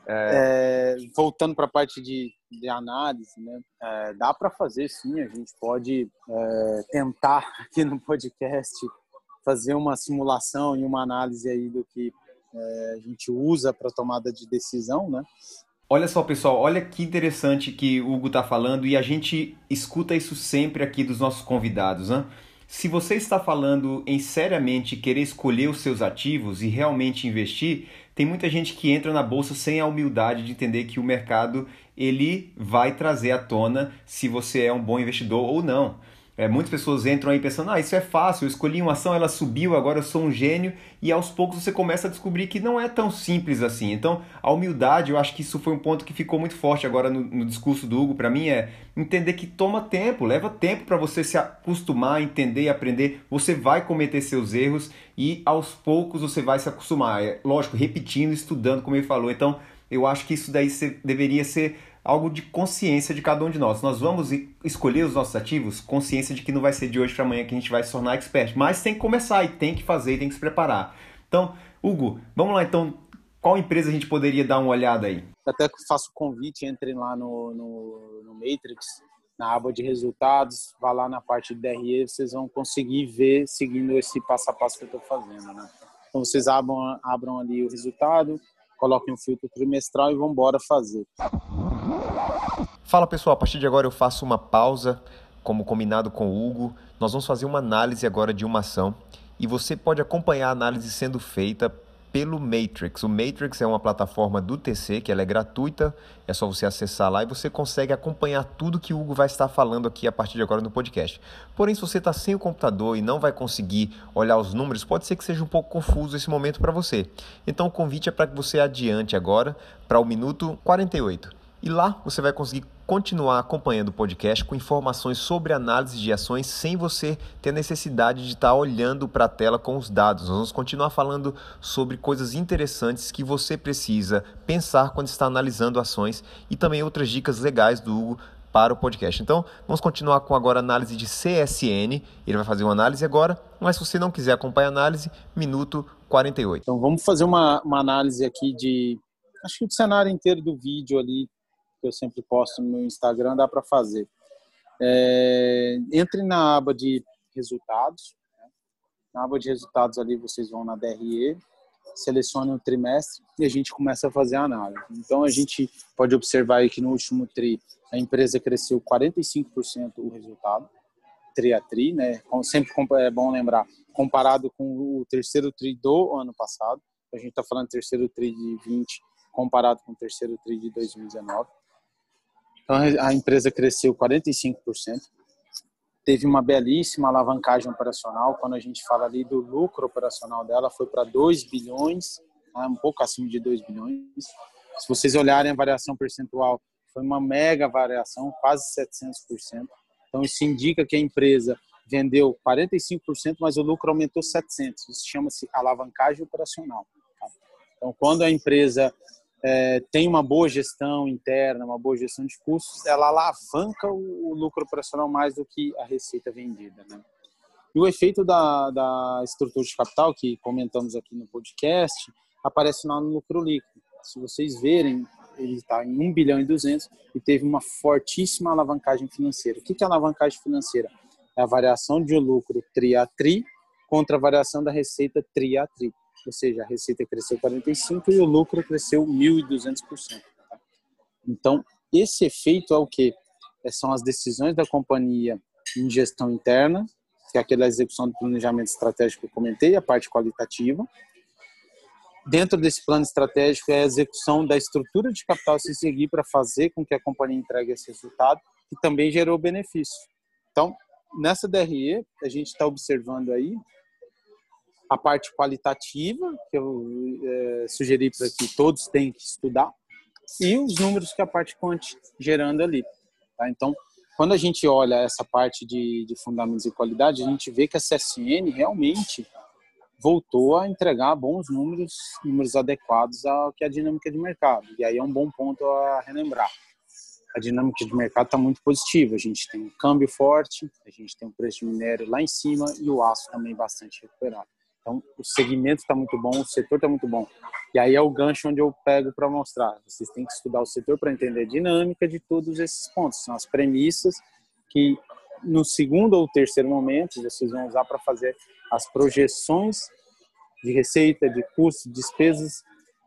é... É, voltando para a parte de, de análise, né? É, dá para fazer sim, a gente pode é, tentar aqui no podcast fazer uma simulação e uma análise aí do que é, a gente usa para tomada de decisão, né? Olha só, pessoal, olha que interessante que o Hugo está falando e a gente escuta isso sempre aqui dos nossos convidados. Né? Se você está falando em seriamente querer escolher os seus ativos e realmente investir, tem muita gente que entra na bolsa sem a humildade de entender que o mercado ele vai trazer à tona se você é um bom investidor ou não. É, muitas pessoas entram aí pensando, ah, isso é fácil, eu escolhi uma ação, ela subiu, agora eu sou um gênio, e aos poucos você começa a descobrir que não é tão simples assim. Então, a humildade, eu acho que isso foi um ponto que ficou muito forte agora no, no discurso do Hugo, para mim, é entender que toma tempo, leva tempo para você se acostumar, entender e aprender. Você vai cometer seus erros e aos poucos você vai se acostumar. É, lógico, repetindo, estudando, como ele falou. Então, eu acho que isso daí deveria ser algo de consciência de cada um de nós. Nós vamos escolher os nossos ativos, consciência de que não vai ser de hoje para amanhã que a gente vai se tornar expert, mas tem que começar e tem que fazer, tem que se preparar. Então, Hugo, vamos lá então, qual empresa a gente poderia dar uma olhada aí? Até faço o convite, entrem lá no, no, no Matrix, na aba de resultados, vá lá na parte de DRE, vocês vão conseguir ver seguindo esse passo a passo que eu estou fazendo, né? Então vocês abram, abram ali o resultado, coloquem um filtro trimestral e vão embora fazer. Fala pessoal, a partir de agora eu faço uma pausa, como combinado com o Hugo. Nós vamos fazer uma análise agora de uma ação e você pode acompanhar a análise sendo feita pelo Matrix. O Matrix é uma plataforma do TC que ela é gratuita, é só você acessar lá e você consegue acompanhar tudo que o Hugo vai estar falando aqui a partir de agora no podcast. Porém, se você está sem o computador e não vai conseguir olhar os números, pode ser que seja um pouco confuso esse momento para você. Então, o convite é para que você adiante agora para o minuto 48. E lá você vai conseguir continuar acompanhando o podcast com informações sobre análise de ações sem você ter necessidade de estar olhando para a tela com os dados. Nós vamos continuar falando sobre coisas interessantes que você precisa pensar quando está analisando ações e também outras dicas legais do Hugo para o podcast. Então, vamos continuar com agora a análise de CSN. Ele vai fazer uma análise agora, mas se você não quiser acompanhar a análise, minuto 48. Então, vamos fazer uma, uma análise aqui de acho que o cenário inteiro do vídeo ali que eu sempre posto no meu Instagram, dá para fazer. É, entre na aba de resultados. Né? Na aba de resultados ali vocês vão na DRE, selecionem o trimestre e a gente começa a fazer a análise. Então a gente pode observar aí que no último tri a empresa cresceu 45% o resultado, tri a tri, né? Sempre é bom lembrar, comparado com o terceiro tri do ano passado, a gente está falando terceiro tri de 20 comparado com o terceiro tri de 2019. Então a empresa cresceu 45%, teve uma belíssima alavancagem operacional. Quando a gente fala ali do lucro operacional dela, foi para 2 bilhões, né, um pouco acima de 2 bilhões. Se vocês olharem a variação percentual, foi uma mega variação, quase 700%. Então isso indica que a empresa vendeu 45%, mas o lucro aumentou 700%. Isso chama-se alavancagem operacional. Tá? Então, quando a empresa é, tem uma boa gestão interna, uma boa gestão de custos, ela alavanca o, o lucro operacional mais do que a receita vendida. Né? E o efeito da, da estrutura de capital, que comentamos aqui no podcast, aparece lá no lucro líquido. Se vocês verem, ele está em 1 bilhão e 200 e teve uma fortíssima alavancagem financeira. O que é alavancagem financeira? É a variação de lucro tri a tri contra a variação da receita tri a tri. Ou seja, a receita cresceu 45% e o lucro cresceu 1.200%. Tá? Então, esse efeito é o que? É, são as decisões da companhia em gestão interna, que é aquela execução do planejamento estratégico que eu comentei, a parte qualitativa, dentro desse plano estratégico é a execução da estrutura de capital a se seguir para fazer com que a companhia entregue esse resultado, que também gerou benefício. Então, nessa DRE, a gente está observando aí a parte qualitativa, que eu é, sugeri para que todos tenham que estudar, e os números que a parte quant gerando ali. Tá? Então, quando a gente olha essa parte de, de fundamentos e qualidade, a gente vê que a CSN realmente voltou a entregar bons números, números adequados ao que é a dinâmica de mercado. E aí é um bom ponto a relembrar. A dinâmica de mercado está muito positiva. A gente tem um câmbio forte, a gente tem o preço de minério lá em cima e o aço também bastante recuperado. Então, o segmento está muito bom, o setor está muito bom. E aí é o gancho onde eu pego para mostrar. Vocês têm que estudar o setor para entender a dinâmica de todos esses pontos. São as premissas que no segundo ou terceiro momento vocês vão usar para fazer as projeções de receita, de custos, despesas,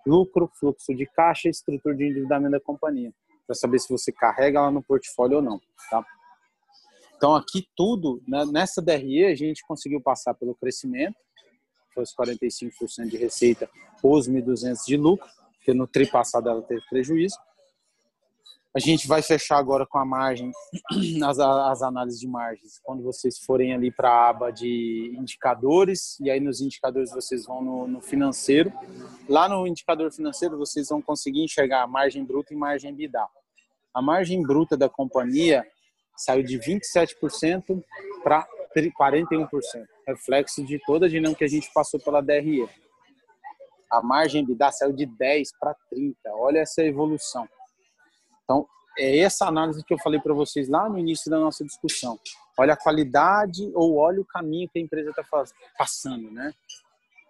lucro, fluxo de caixa e estrutura de endividamento da companhia, para saber se você carrega ela no portfólio ou não, tá? Então aqui tudo, né, nessa DRE a gente conseguiu passar pelo crescimento, os 45% de receita, os 1.200 de lucro, porque no tri passado ela teve prejuízo, a gente vai fechar agora com a margem, as, as análises de margens. Quando vocês forem ali para a aba de indicadores, e aí nos indicadores vocês vão no, no, financeiro. Lá no indicador financeiro vocês vão conseguir enxergar a margem bruta e margem EBITDA. A margem bruta da companhia saiu de 27% para 41%, reflexo de toda a dinâmica que a gente passou pela DRE. A margem EBITDA saiu de 10 para 30. Olha essa evolução. Então, é essa análise que eu falei para vocês lá no início da nossa discussão. Olha a qualidade ou olha o caminho que a empresa está passando, né?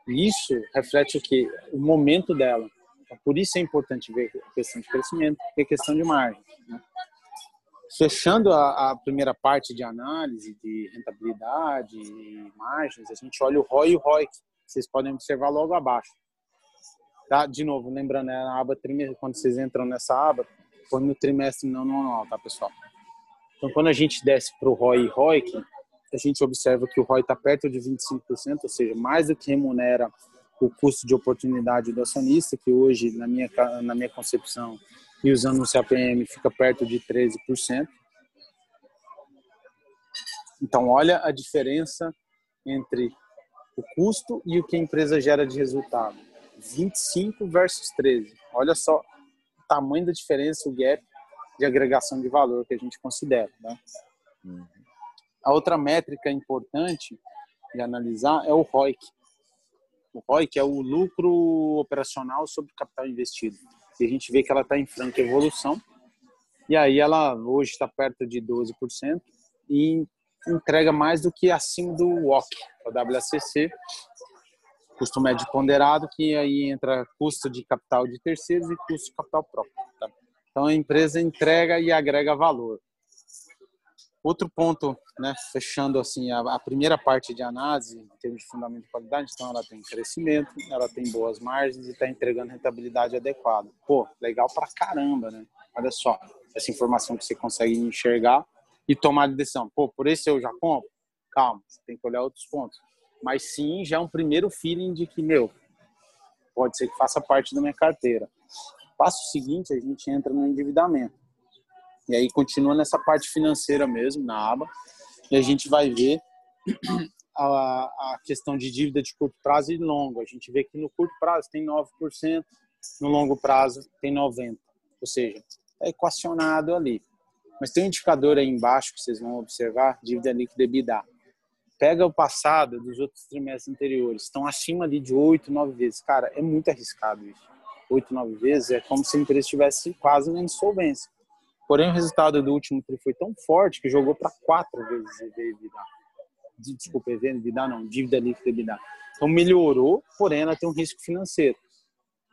Isso reflete o que? O momento dela. Então, por isso é importante ver a questão de crescimento e a questão de margem. Né? Fechando a, a, primeira parte de análise de rentabilidade e margens, a gente olha o ROI e o ROIC. Vocês podem observar logo abaixo. Tá? De novo, lembrando, é na aba trimestre, quando vocês entram nessa aba, foi no trimestre não anual, tá, pessoal? Então, quando a gente desce para o ROI e ROIC, a gente observa que o ROI está perto de 25%, ou seja, mais do que remunera o custo de oportunidade do acionista, que hoje, na minha, na minha concepção, e usando o CAPM, fica perto de 13%. Então, olha a diferença entre o custo e o que a empresa gera de resultado. 25 versus 13. Olha só tamanho da diferença, o gap de agregação de valor que a gente considera. Né? A outra métrica importante de analisar é o ROIC. O ROIC é o lucro operacional sobre o capital investido. E a gente vê que ela está em franca evolução. E aí ela hoje está perto de 12% e entrega mais do que acima do WOC, o WACC, custo médio ponderado, que aí entra custo de capital de terceiros e custo de capital próprio. Tá? Então a empresa entrega e agrega valor. Outro ponto, né, fechando assim a, a, primeira parte de análise em termos de fundamento de qualidade, então ela tem crescimento, ela tem boas margens e está entregando rentabilidade adequada. Pô, legal pra caramba, né? Olha só, essa informação que você consegue enxergar e tomar decisão. Pô, por esse eu já compro? Calma, você tem que olhar outros pontos mas sim já é um primeiro feeling de que, meu, pode ser que faça parte da minha carteira. Passo seguinte, a gente entra no endividamento. E aí continua nessa parte financeira mesmo, na aba, e a gente vai ver a, a questão de dívida de curto prazo e longo. A gente vê que no curto prazo tem 9%, no longo prazo tem 90%. Ou seja, é equacionado ali. Mas tem um indicador aí embaixo que vocês vão observar, dívida líquida EBITDA pega o passado dos outros trimestres anteriores, estão acima ali de 8, 9 vezes. Cara, é muito arriscado isso. 8, 9 vezes é como se a empresa estivesse quase na insolvência. Porém, o resultado do último tri foi tão forte que jogou para 4 vezes EBITDA. Desculpa, EBITDA não, dívida líquida EBITDA. Então melhorou, porém ela tem um risco financeiro.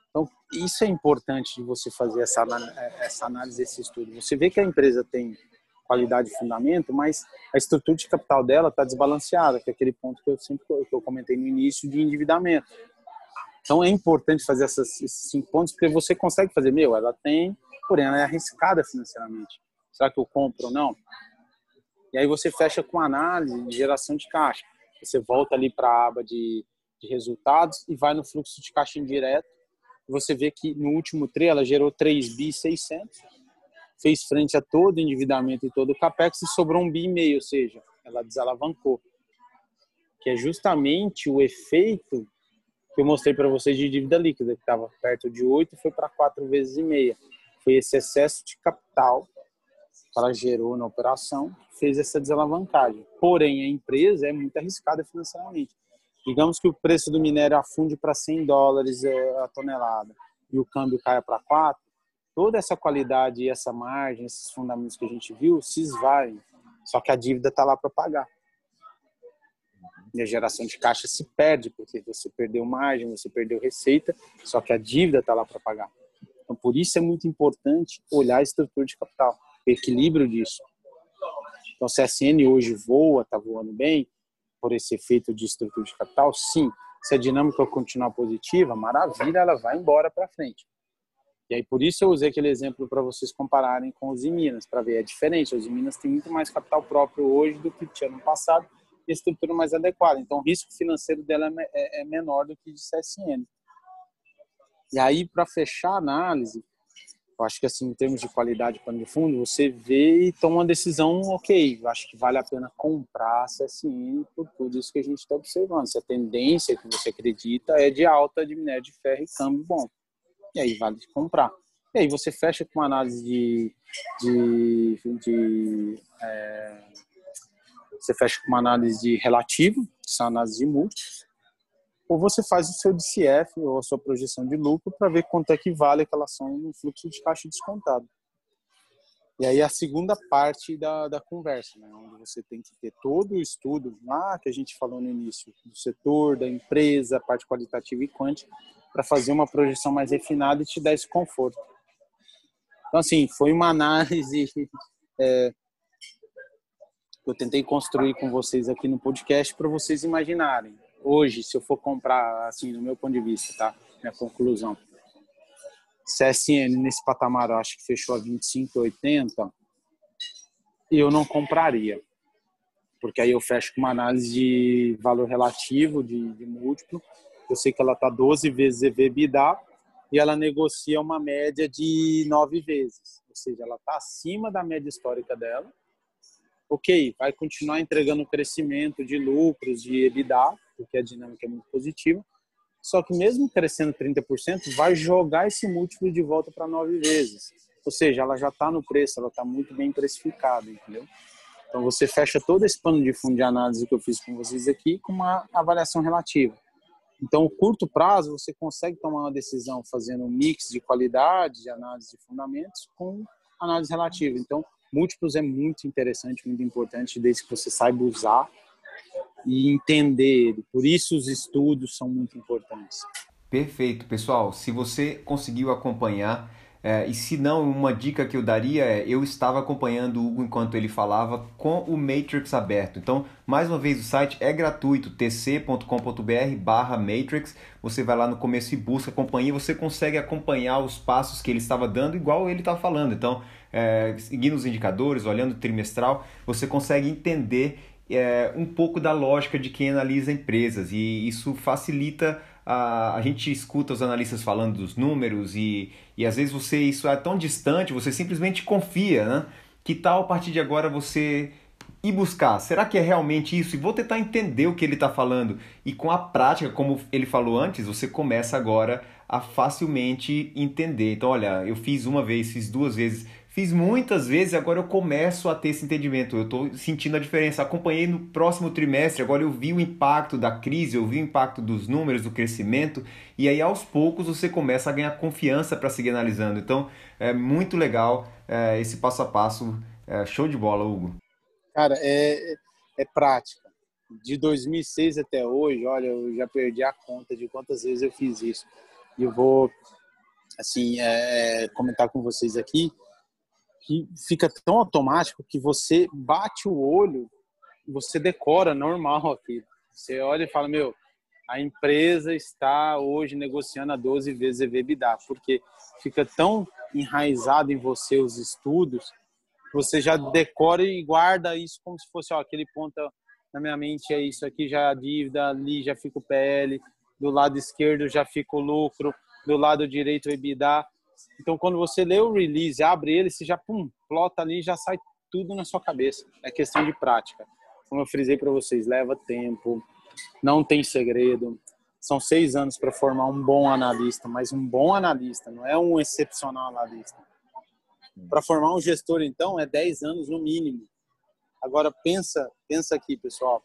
Então, isso é importante de você fazer essa, essa análise, esse estudo. Você vê que a empresa tem qualidade e fundamento, mas a estrutura de capital dela está desbalanceada, que é aquele ponto que eu sempre que eu comentei no início de endividamento. Então é importante fazer essas, esses cinco pontos, porque você consegue fazer, meu, ela tem, porém ela é arriscada financeiramente. Será que eu compro ou não? E aí você fecha com análise de geração de caixa. Você volta ali para a aba de, de resultados e vai no fluxo de caixa indireto você vê que no último TRI ela gerou 3 bi 600, fez frente a todo o endividamento e todo o capex e sobrou um bi e meio, ou seja, ela desalavancou. Que é justamente o efeito que eu mostrei para vocês de dívida líquida, que estava perto de 8 e foi para 4 vezes e meia. Foi esse excesso de capital que ela gerou na operação que fez essa desalavancagem. Porém, a empresa é muito arriscada financeiramente digamos que o preço do minério afunde para 100 dólares a tonelada e o câmbio caia para 4, toda essa qualidade e essa margem, esses fundamentos que a gente viu, se esvaem. Só que a dívida está lá para pagar. E a geração de caixa se perde, porque você perdeu margem, você perdeu receita, só que a dívida está lá para pagar. Então, por isso é muito importante olhar a estrutura de capital, o equilíbrio disso. Então, se a SN hoje voa, está voando bem, por esse efeito de estrutura de capital? Sim. Se a dinâmica continuar positiva, maravilha, ela vai embora para frente. E aí por isso eu usei aquele exemplo para vocês compararem com os Minas, para ver a diferença. Os Minas têm muito mais capital próprio hoje do que tinha no passado e estrutura mais adequada. Então o risco financeiro dela é, é, é menor do que de CSN. E aí para fechar a análise, eu acho que assim, em termos de qualidade pano de fundo, você vê e toma uma decisão, ok, acho que vale a pena comprar a CSN por tudo isso que a gente está observando. Se a tendência que você acredita é de alta de minério de ferro e câmbio bom. E aí vale comprar. E aí você fecha com uma análise de, de, de é, você fecha com uma análise de relativo, essa de múltiplos, ou você faz o seu DCF ou a sua projeção de lucro para ver quanto é que vale aquela ação no fluxo de caixa descontado. E aí a segunda parte da, da conversa, né, onde você tem que ter todo o estudo lá que a gente falou no início, do setor, da empresa, parte qualitativa e quântica, para fazer uma projeção mais refinada e te dar esse conforto. Então, assim, foi uma análise é, que eu tentei construir com vocês aqui no podcast para vocês imaginarem hoje, se eu for comprar, assim, do meu ponto de vista, tá? Minha conclusão. CSN nesse patamar, eu acho que fechou a 25,80, eu não compraria. Porque aí eu fecho com uma análise de valor relativo, de, de múltiplo. Eu sei que ela está 12 vezes EV/EBITDA e ela negocia uma média de 9 vezes. Ou seja, ela está acima da média histórica dela. Ok, vai continuar entregando crescimento de lucros, de EBITDA, porque a dinâmica é muito positiva. Só que mesmo crescendo 30%, vai jogar esse múltiplo de volta para nove vezes. Ou seja, ela já está no preço, ela está muito bem precificada, entendeu? Então você fecha todo esse pano de fundo de análise que eu fiz com vocês aqui com uma avaliação relativa. Então, o curto prazo, você consegue tomar uma decisão fazendo um mix de qualidade, de análise de fundamentos com análise relativa. Então, múltiplos é muito interessante, muito importante, desde que você saiba usar e entender ele. Por isso os estudos são muito importantes. Perfeito, pessoal. Se você conseguiu acompanhar, é, e se não, uma dica que eu daria é: eu estava acompanhando o Hugo enquanto ele falava com o Matrix aberto. Então, mais uma vez, o site é gratuito, tc.com.br/barra Matrix. Você vai lá no começo e busca, acompanha, você consegue acompanhar os passos que ele estava dando, igual ele estava falando. Então, é, seguindo os indicadores, olhando o trimestral, você consegue entender é, um pouco da lógica de quem analisa empresas e isso facilita a, a gente escuta os analistas falando dos números e, e às vezes você isso é tão distante, você simplesmente confia, né? Que tal a partir de agora você ir buscar, será que é realmente isso? E vou tentar entender o que ele está falando. E com a prática, como ele falou antes, você começa agora a facilmente entender. Então, olha, eu fiz uma vez, fiz duas vezes, Fiz muitas vezes agora eu começo a ter esse entendimento. Eu estou sentindo a diferença. Acompanhei no próximo trimestre, agora eu vi o impacto da crise, eu vi o impacto dos números, do crescimento, e aí aos poucos você começa a ganhar confiança para seguir analisando. Então é muito legal é, esse passo a passo. É, show de bola, Hugo. Cara, é, é prática. De 2006 até hoje, olha, eu já perdi a conta de quantas vezes eu fiz isso. E eu vou assim, é, comentar com vocês aqui, que fica tão automático que você bate o olho, você decora normal aqui. Você olha e fala, meu, a empresa está hoje negociando a 12 vezes EBITDA, porque fica tão enraizado em você os estudos, você já decora e guarda isso como se fosse ó, aquele ponto na minha mente é isso aqui já a dívida, ali já fica o PL, do lado esquerdo já fica o lucro, do lado direito o EBITDA. Então, quando você lê o release, abre ele, você já pum, plota ali, já sai tudo na sua cabeça. É questão de prática. Como eu frisei para vocês, leva tempo, não tem segredo. São seis anos para formar um bom analista, mas um bom analista, não é um excepcional analista. Para formar um gestor, então, é dez anos no mínimo. Agora pensa, pensa aqui, pessoal.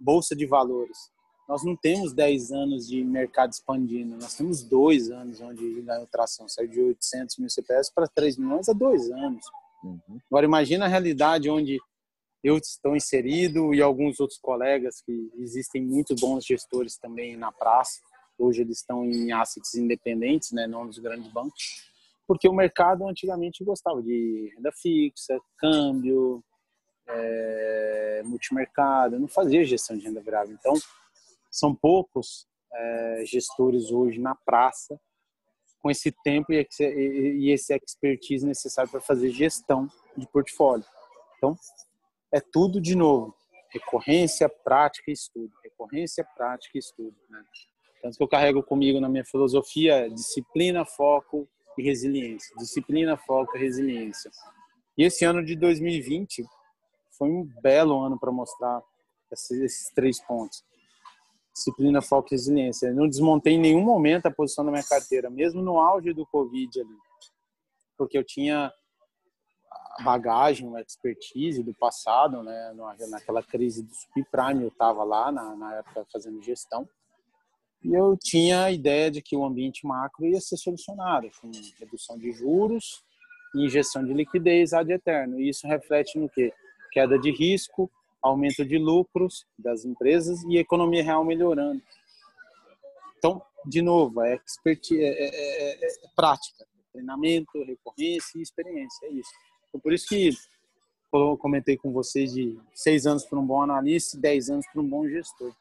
Bolsa de valores. Nós não temos 10 anos de mercado expandindo, nós temos dois anos onde ganhou tração, saiu de 800 mil CPS para 3 milhões há dois anos. Uhum. Agora imagina a realidade onde eu estou inserido e alguns outros colegas que existem muito bons gestores também na praça. Hoje eles estão em assets independentes, né, não nos grandes bancos, porque o mercado antigamente gostava de renda fixa, câmbio, é, multimercado, não fazia gestão de renda variável. Então, são poucos é, gestores hoje na praça com esse tempo e, e esse expertise necessário para fazer gestão de portfólio. Então, é tudo de novo. Recorrência, prática e estudo. Recorrência, prática e estudo. Né? Tanto que eu carrego comigo na minha filosofia disciplina, foco e resiliência. Disciplina, foco e resiliência. E esse ano de 2020 foi um belo ano para mostrar esses, esses, três pontos. Disciplina, foco e resiliência. Eu não desmontei em nenhum momento a posição da minha carteira, mesmo no auge do Covid ali. Porque eu tinha bagagem, uma expertise do passado, né? Naquela crise do subprime, eu estava lá na, na época fazendo gestão. E eu tinha a ideia de que o ambiente macro ia ser solucionado com redução de juros e injeção de liquidez ad eterno. E isso reflete no quê? queda de risco, aumento de lucros das empresas e economia real melhorando. Então, de novo, é, expertise, é, é, é, é prática, treinamento, recorrência e experiência, é isso. Então, por isso que eu comentei com vocês de seis anos para um bom analista e dez anos para um bom gestor.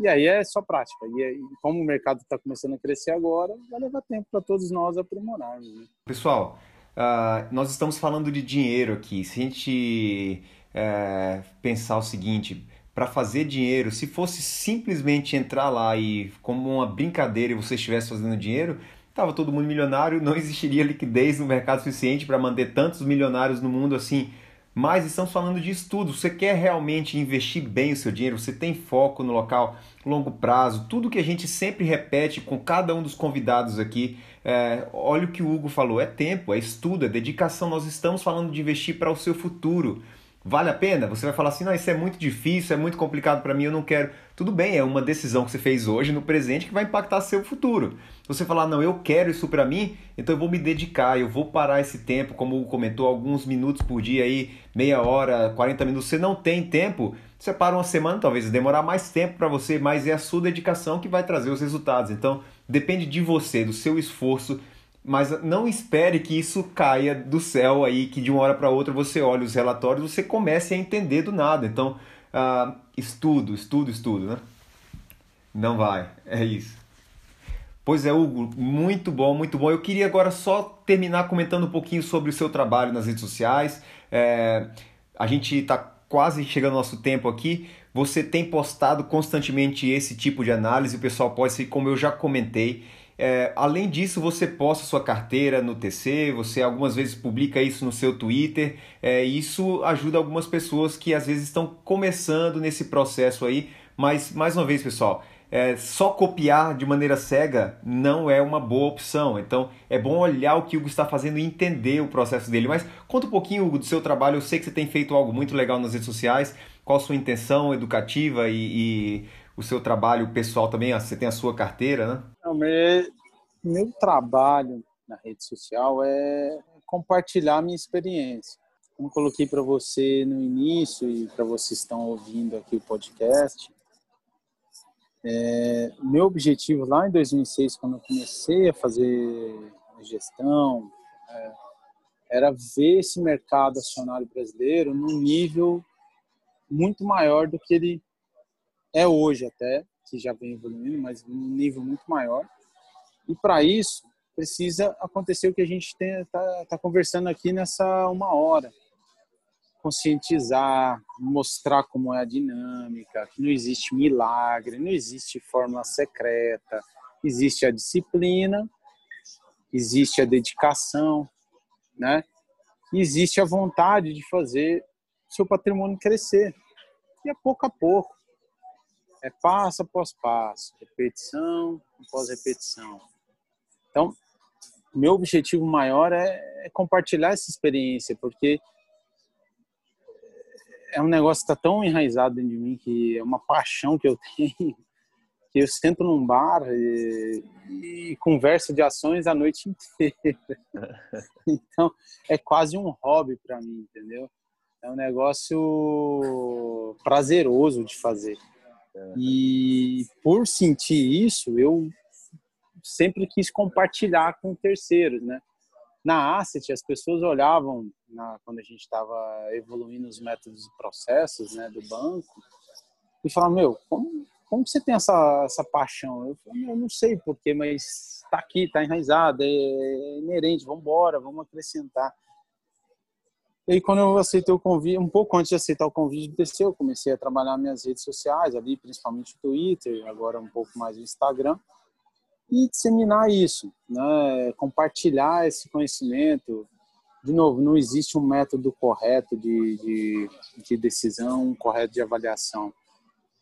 E aí é só prática. E como o mercado está começando a crescer agora, vai levar tempo para todos nós aprimorarmos. Né? Pessoal, Uh, nós estamos falando de dinheiro aqui. Se a gente uh, pensar o seguinte, para fazer dinheiro, se fosse simplesmente entrar lá e como uma brincadeira e você estivesse fazendo dinheiro, estava todo mundo milionário, não existiria liquidez no mercado suficiente para manter tantos milionários no mundo assim. Mas estamos falando de estudo. Você quer realmente investir bem o seu dinheiro? Você tem foco no local, longo prazo, tudo que a gente sempre repete com cada um dos convidados aqui. É, olha o que o Hugo falou: é tempo, é estudo, é dedicação. Nós estamos falando de investir para o seu futuro. Vale a pena? Você vai falar assim: não, isso é muito difícil, é muito complicado para mim, eu não quero. Tudo bem, é uma decisão que você fez hoje no presente que vai impactar seu futuro. Você falar, não, eu quero isso para mim, então eu vou me dedicar, eu vou parar esse tempo, como comentou, alguns minutos por dia aí, meia hora, 40 minutos. Você não tem tempo, você para uma semana, talvez demorar mais tempo para você, mas é a sua dedicação que vai trazer os resultados. Então, depende de você, do seu esforço mas não espere que isso caia do céu aí, que de uma hora para outra você olhe os relatórios você comece a entender do nada. Então, uh, estudo, estudo, estudo, né? Não vai, é isso. Pois é, Hugo, muito bom, muito bom. Eu queria agora só terminar comentando um pouquinho sobre o seu trabalho nas redes sociais. É, a gente está quase chegando ao nosso tempo aqui. Você tem postado constantemente esse tipo de análise, o pessoal pode ser, como eu já comentei, é, além disso, você posta sua carteira no TC, você algumas vezes publica isso no seu Twitter. É, isso ajuda algumas pessoas que às vezes estão começando nesse processo aí. Mas, mais uma vez, pessoal, é, só copiar de maneira cega não é uma boa opção. Então, é bom olhar o que o Hugo está fazendo e entender o processo dele. Mas conta um pouquinho, Hugo, do seu trabalho. Eu sei que você tem feito algo muito legal nas redes sociais. Qual a sua intenção educativa e, e o seu trabalho pessoal também? Você tem a sua carteira, né? Não, meu, meu trabalho na rede social é compartilhar minha experiência. Como coloquei para você no início e para vocês estão ouvindo aqui o podcast, É, meu objetivo lá em 2006, quando eu comecei a fazer gestão, é, era ver esse mercado acionário brasileiro num nível muito maior do que ele é hoje até, que já vem evoluindo, mas num nível muito maior. E para isso precisa acontecer o que a gente está tá conversando aqui nessa uma hora, conscientizar, mostrar como é a dinâmica, que não existe milagre, não existe fórmula secreta, existe a disciplina, existe a dedicação, né? Existe a vontade de fazer seu patrimônio crescer. E é pouco a pouco. É passo após passo, repetição após repetição. Então, meu objetivo maior é, é compartilhar essa experiência, porque é um negócio que está tão enraizado dentro de mim que é uma paixão que eu tenho que eu sento num bar e, e converso de ações a noite inteira. Então, é quase um hobby para mim, entendeu? É um negócio prazeroso de fazer. E por sentir isso, eu sempre quis compartilhar com terceiros, né? Na Asset, as pessoas olhavam, na, quando a gente estava evoluindo os métodos e processos né, do banco, e falavam, meu, como, como você tem essa, essa paixão? Eu falei, eu não sei porquê, mas está aqui, está enraizado, é, é inerente, vamos embora, vamos acrescentar. E aí, quando eu aceitei o convite, um pouco antes de aceitar o convite de descer, eu comecei a trabalhar minhas redes sociais ali, principalmente o Twitter, agora um pouco mais o Instagram, e disseminar isso, né? compartilhar esse conhecimento. De novo, não existe um método correto de, de, de decisão, correto de avaliação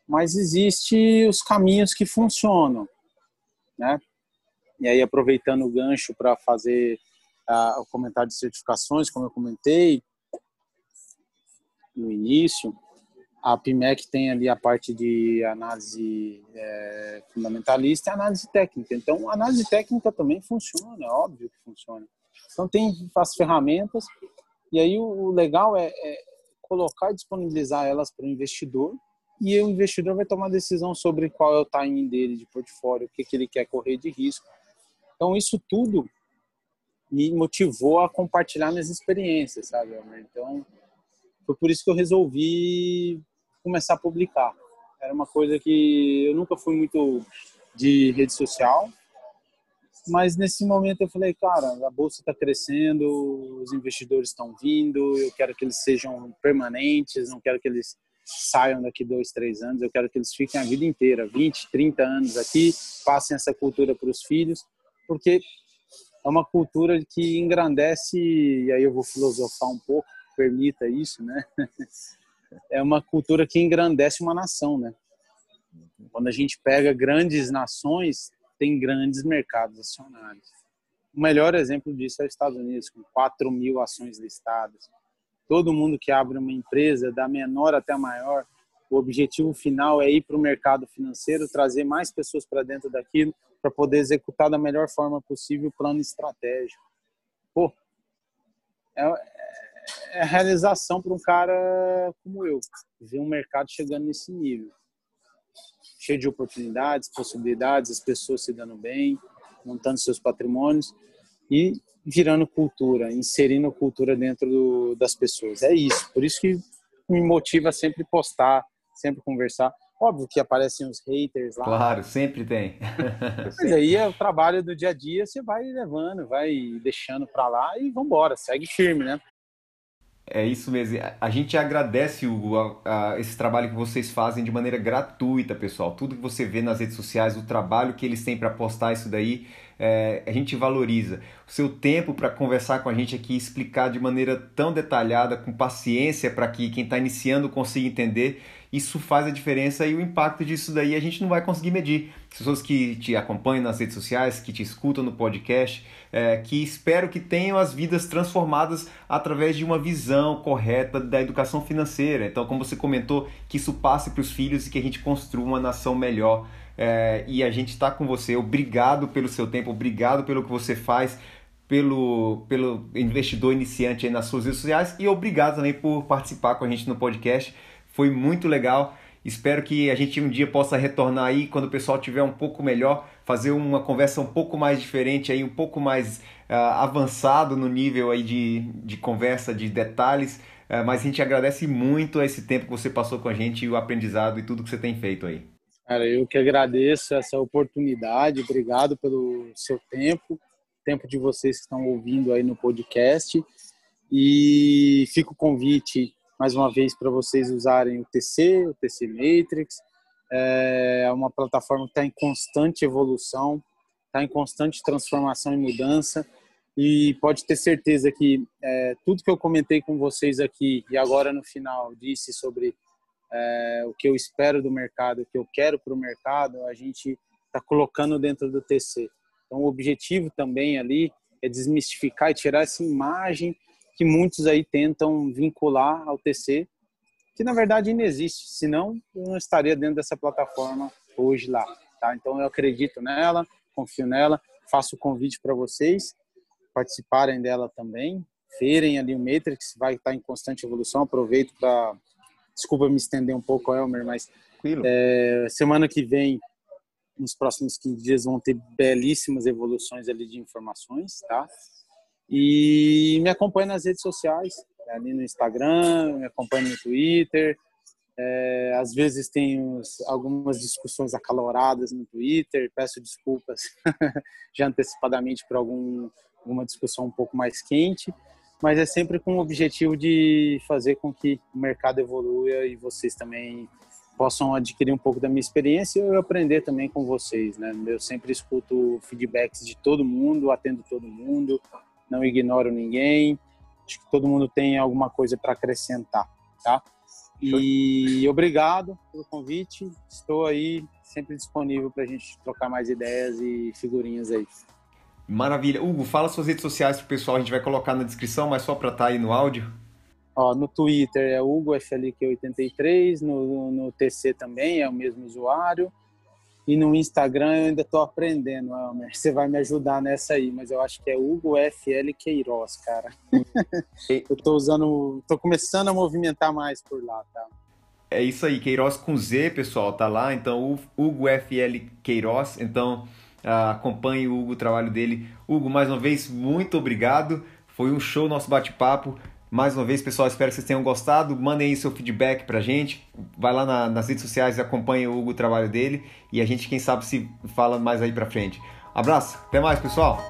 mas existe os caminhos que funcionam, né? E aí aproveitando o gancho para fazer uh, o comentário de certificações, como eu comentei no início, a PIMEC tem ali a parte de análise é, fundamentalista e análise técnica. Então, a análise técnica também funciona, é óbvio que funciona. Então, tem as ferramentas, e aí o legal é, é colocar e disponibilizar elas para o investidor, e o investidor vai tomar decisão sobre qual é o timing dele de portfólio, o que, que ele quer correr de risco. Então, isso tudo me motivou a compartilhar minhas experiências, sabe, Então, foi por isso que eu resolvi começar a publicar. Era uma coisa que eu nunca fui muito de rede social, mas nesse momento eu falei, cara, a bolsa está crescendo, os investidores estão vindo, eu quero que eles sejam permanentes, não quero que eles saiam daqui dois, três anos. Eu quero que eles fiquem a vida inteira, 20, 30 anos aqui, passem essa cultura para os filhos, porque é uma cultura que engrandece, e aí eu vou filosofar um pouco, permita isso, né? É uma cultura que engrandece uma nação, né? Quando a gente pega grandes nações, tem grandes mercados acionários. O melhor exemplo disso é os Estados Unidos, com 4 mil ações listadas todo mundo que abre uma empresa, da menor até a maior, o objetivo final é ir para o mercado financeiro, trazer mais pessoas para dentro daquilo, para poder executar da melhor forma possível o plano estratégico. Pô, é, é realização para um cara como eu, ver um mercado chegando nesse nível. Cheio de oportunidades, possibilidades, as pessoas se dando bem, montando seus patrimônios e virando cultura, inserindo cultura dentro do, das pessoas. É isso. Por isso que me motiva sempre postar, sempre conversar. Óbvio que aparecem os haters lá. Claro, sempre tem. Mas aí é o trabalho do dia a dia, você vai levando, vai deixando para lá e vambora, segue firme, né? É isso mesmo. A gente agradece, Hugo, a, a, esse trabalho que vocês fazem de maneira gratuita, pessoal. Tudo que você vê nas redes sociais, o trabalho que eles têm para postar isso daí, é, a gente valoriza. O seu tempo para conversar com a gente aqui, explicar de maneira tão detalhada, com paciência, para que quem está iniciando consiga entender isso faz a diferença e o impacto disso daí a gente não vai conseguir medir. Pessoas que te acompanham nas redes sociais, que te escutam no podcast, é, que espero que tenham as vidas transformadas através de uma visão correta da educação financeira. Então, como você comentou, que isso passe para os filhos e que a gente construa uma nação melhor. É, e a gente está com você. Obrigado pelo seu tempo, obrigado pelo que você faz pelo, pelo investidor iniciante nas suas redes sociais e obrigado também por participar com a gente no podcast. Foi muito legal Espero que a gente um dia possa retornar aí quando o pessoal tiver um pouco melhor, fazer uma conversa um pouco mais diferente aí, um pouco mais uh, avançado no nível aí de, de conversa, de detalhes. Uh, mas a gente agradece muito esse tempo que você passou com a gente, o aprendizado e tudo que você tem feito aí. Cara, eu que agradeço essa oportunidade. Obrigado pelo seu tempo, tempo de vocês que estão ouvindo aí no podcast. E fica o convite mais uma vez para vocês usarem o TC, o TC Matrix. É uma plataforma que está em constante evolução, está em constante transformação e mudança. E pode ter certeza que é, tudo que eu comentei com vocês aqui e agora no final disse sobre é, o que eu espero do mercado, o que eu quero para o mercado, a gente está colocando dentro do TC. Então, o objetivo também ali é desmistificar e tirar essa imagem que muitos aí tentam vincular ao TC, que na verdade ainda existe, senão eu não estaria dentro dessa plataforma hoje lá, tá? Então eu acredito nela, confio nela, faço o convite para vocês participarem dela também, verem ali o Matrix, vai estar em constante evolução, aproveito para desculpa me estender um pouco, Elmer, mas é, semana que vem, nos próximos 15 dias, vão ter belíssimas evoluções ali de informações, tá? E me acompanha nas redes sociais, ali no Instagram, me acompanha no Twitter. É, às vezes tem algumas discussões acaloradas no Twitter, peço desculpas já antecipadamente por algum, alguma discussão um pouco mais quente, mas é sempre com o objetivo de fazer com que o mercado evolua e vocês também possam adquirir um pouco da minha experiência e eu aprender também com vocês, né? Eu sempre escuto feedbacks de todo mundo, atendo todo mundo, não ignoro ninguém. Acho que todo mundo tem alguma coisa para acrescentar, tá? E obrigado pelo convite. Estou aí sempre disponível para a gente trocar mais ideias e figurinhas aí. Maravilha. Hugo, fala suas redes sociais para o pessoal. A gente vai colocar na descrição, mas só para estar tá aí no áudio. Ó, no Twitter é HugoFLQ83, no, no TC também é o mesmo usuário. E no Instagram eu ainda estou aprendendo, Elmer. Você vai me ajudar nessa aí, mas eu acho que é Hugo FL Queiroz, cara. eu estou usando, estou começando a movimentar mais por lá, tá? É isso aí, Queiroz com Z, pessoal, tá lá. Então, Hugo FL Queiroz. Então, uh, acompanhe o Hugo, o trabalho dele. Hugo, mais uma vez, muito obrigado. Foi um show nosso bate-papo. Mais uma vez, pessoal, espero que vocês tenham gostado. Mandem aí seu feedback pra gente. Vai lá na, nas redes sociais e acompanhe o, Hugo, o trabalho dele. E a gente, quem sabe, se fala mais aí pra frente. Abraço, até mais, pessoal!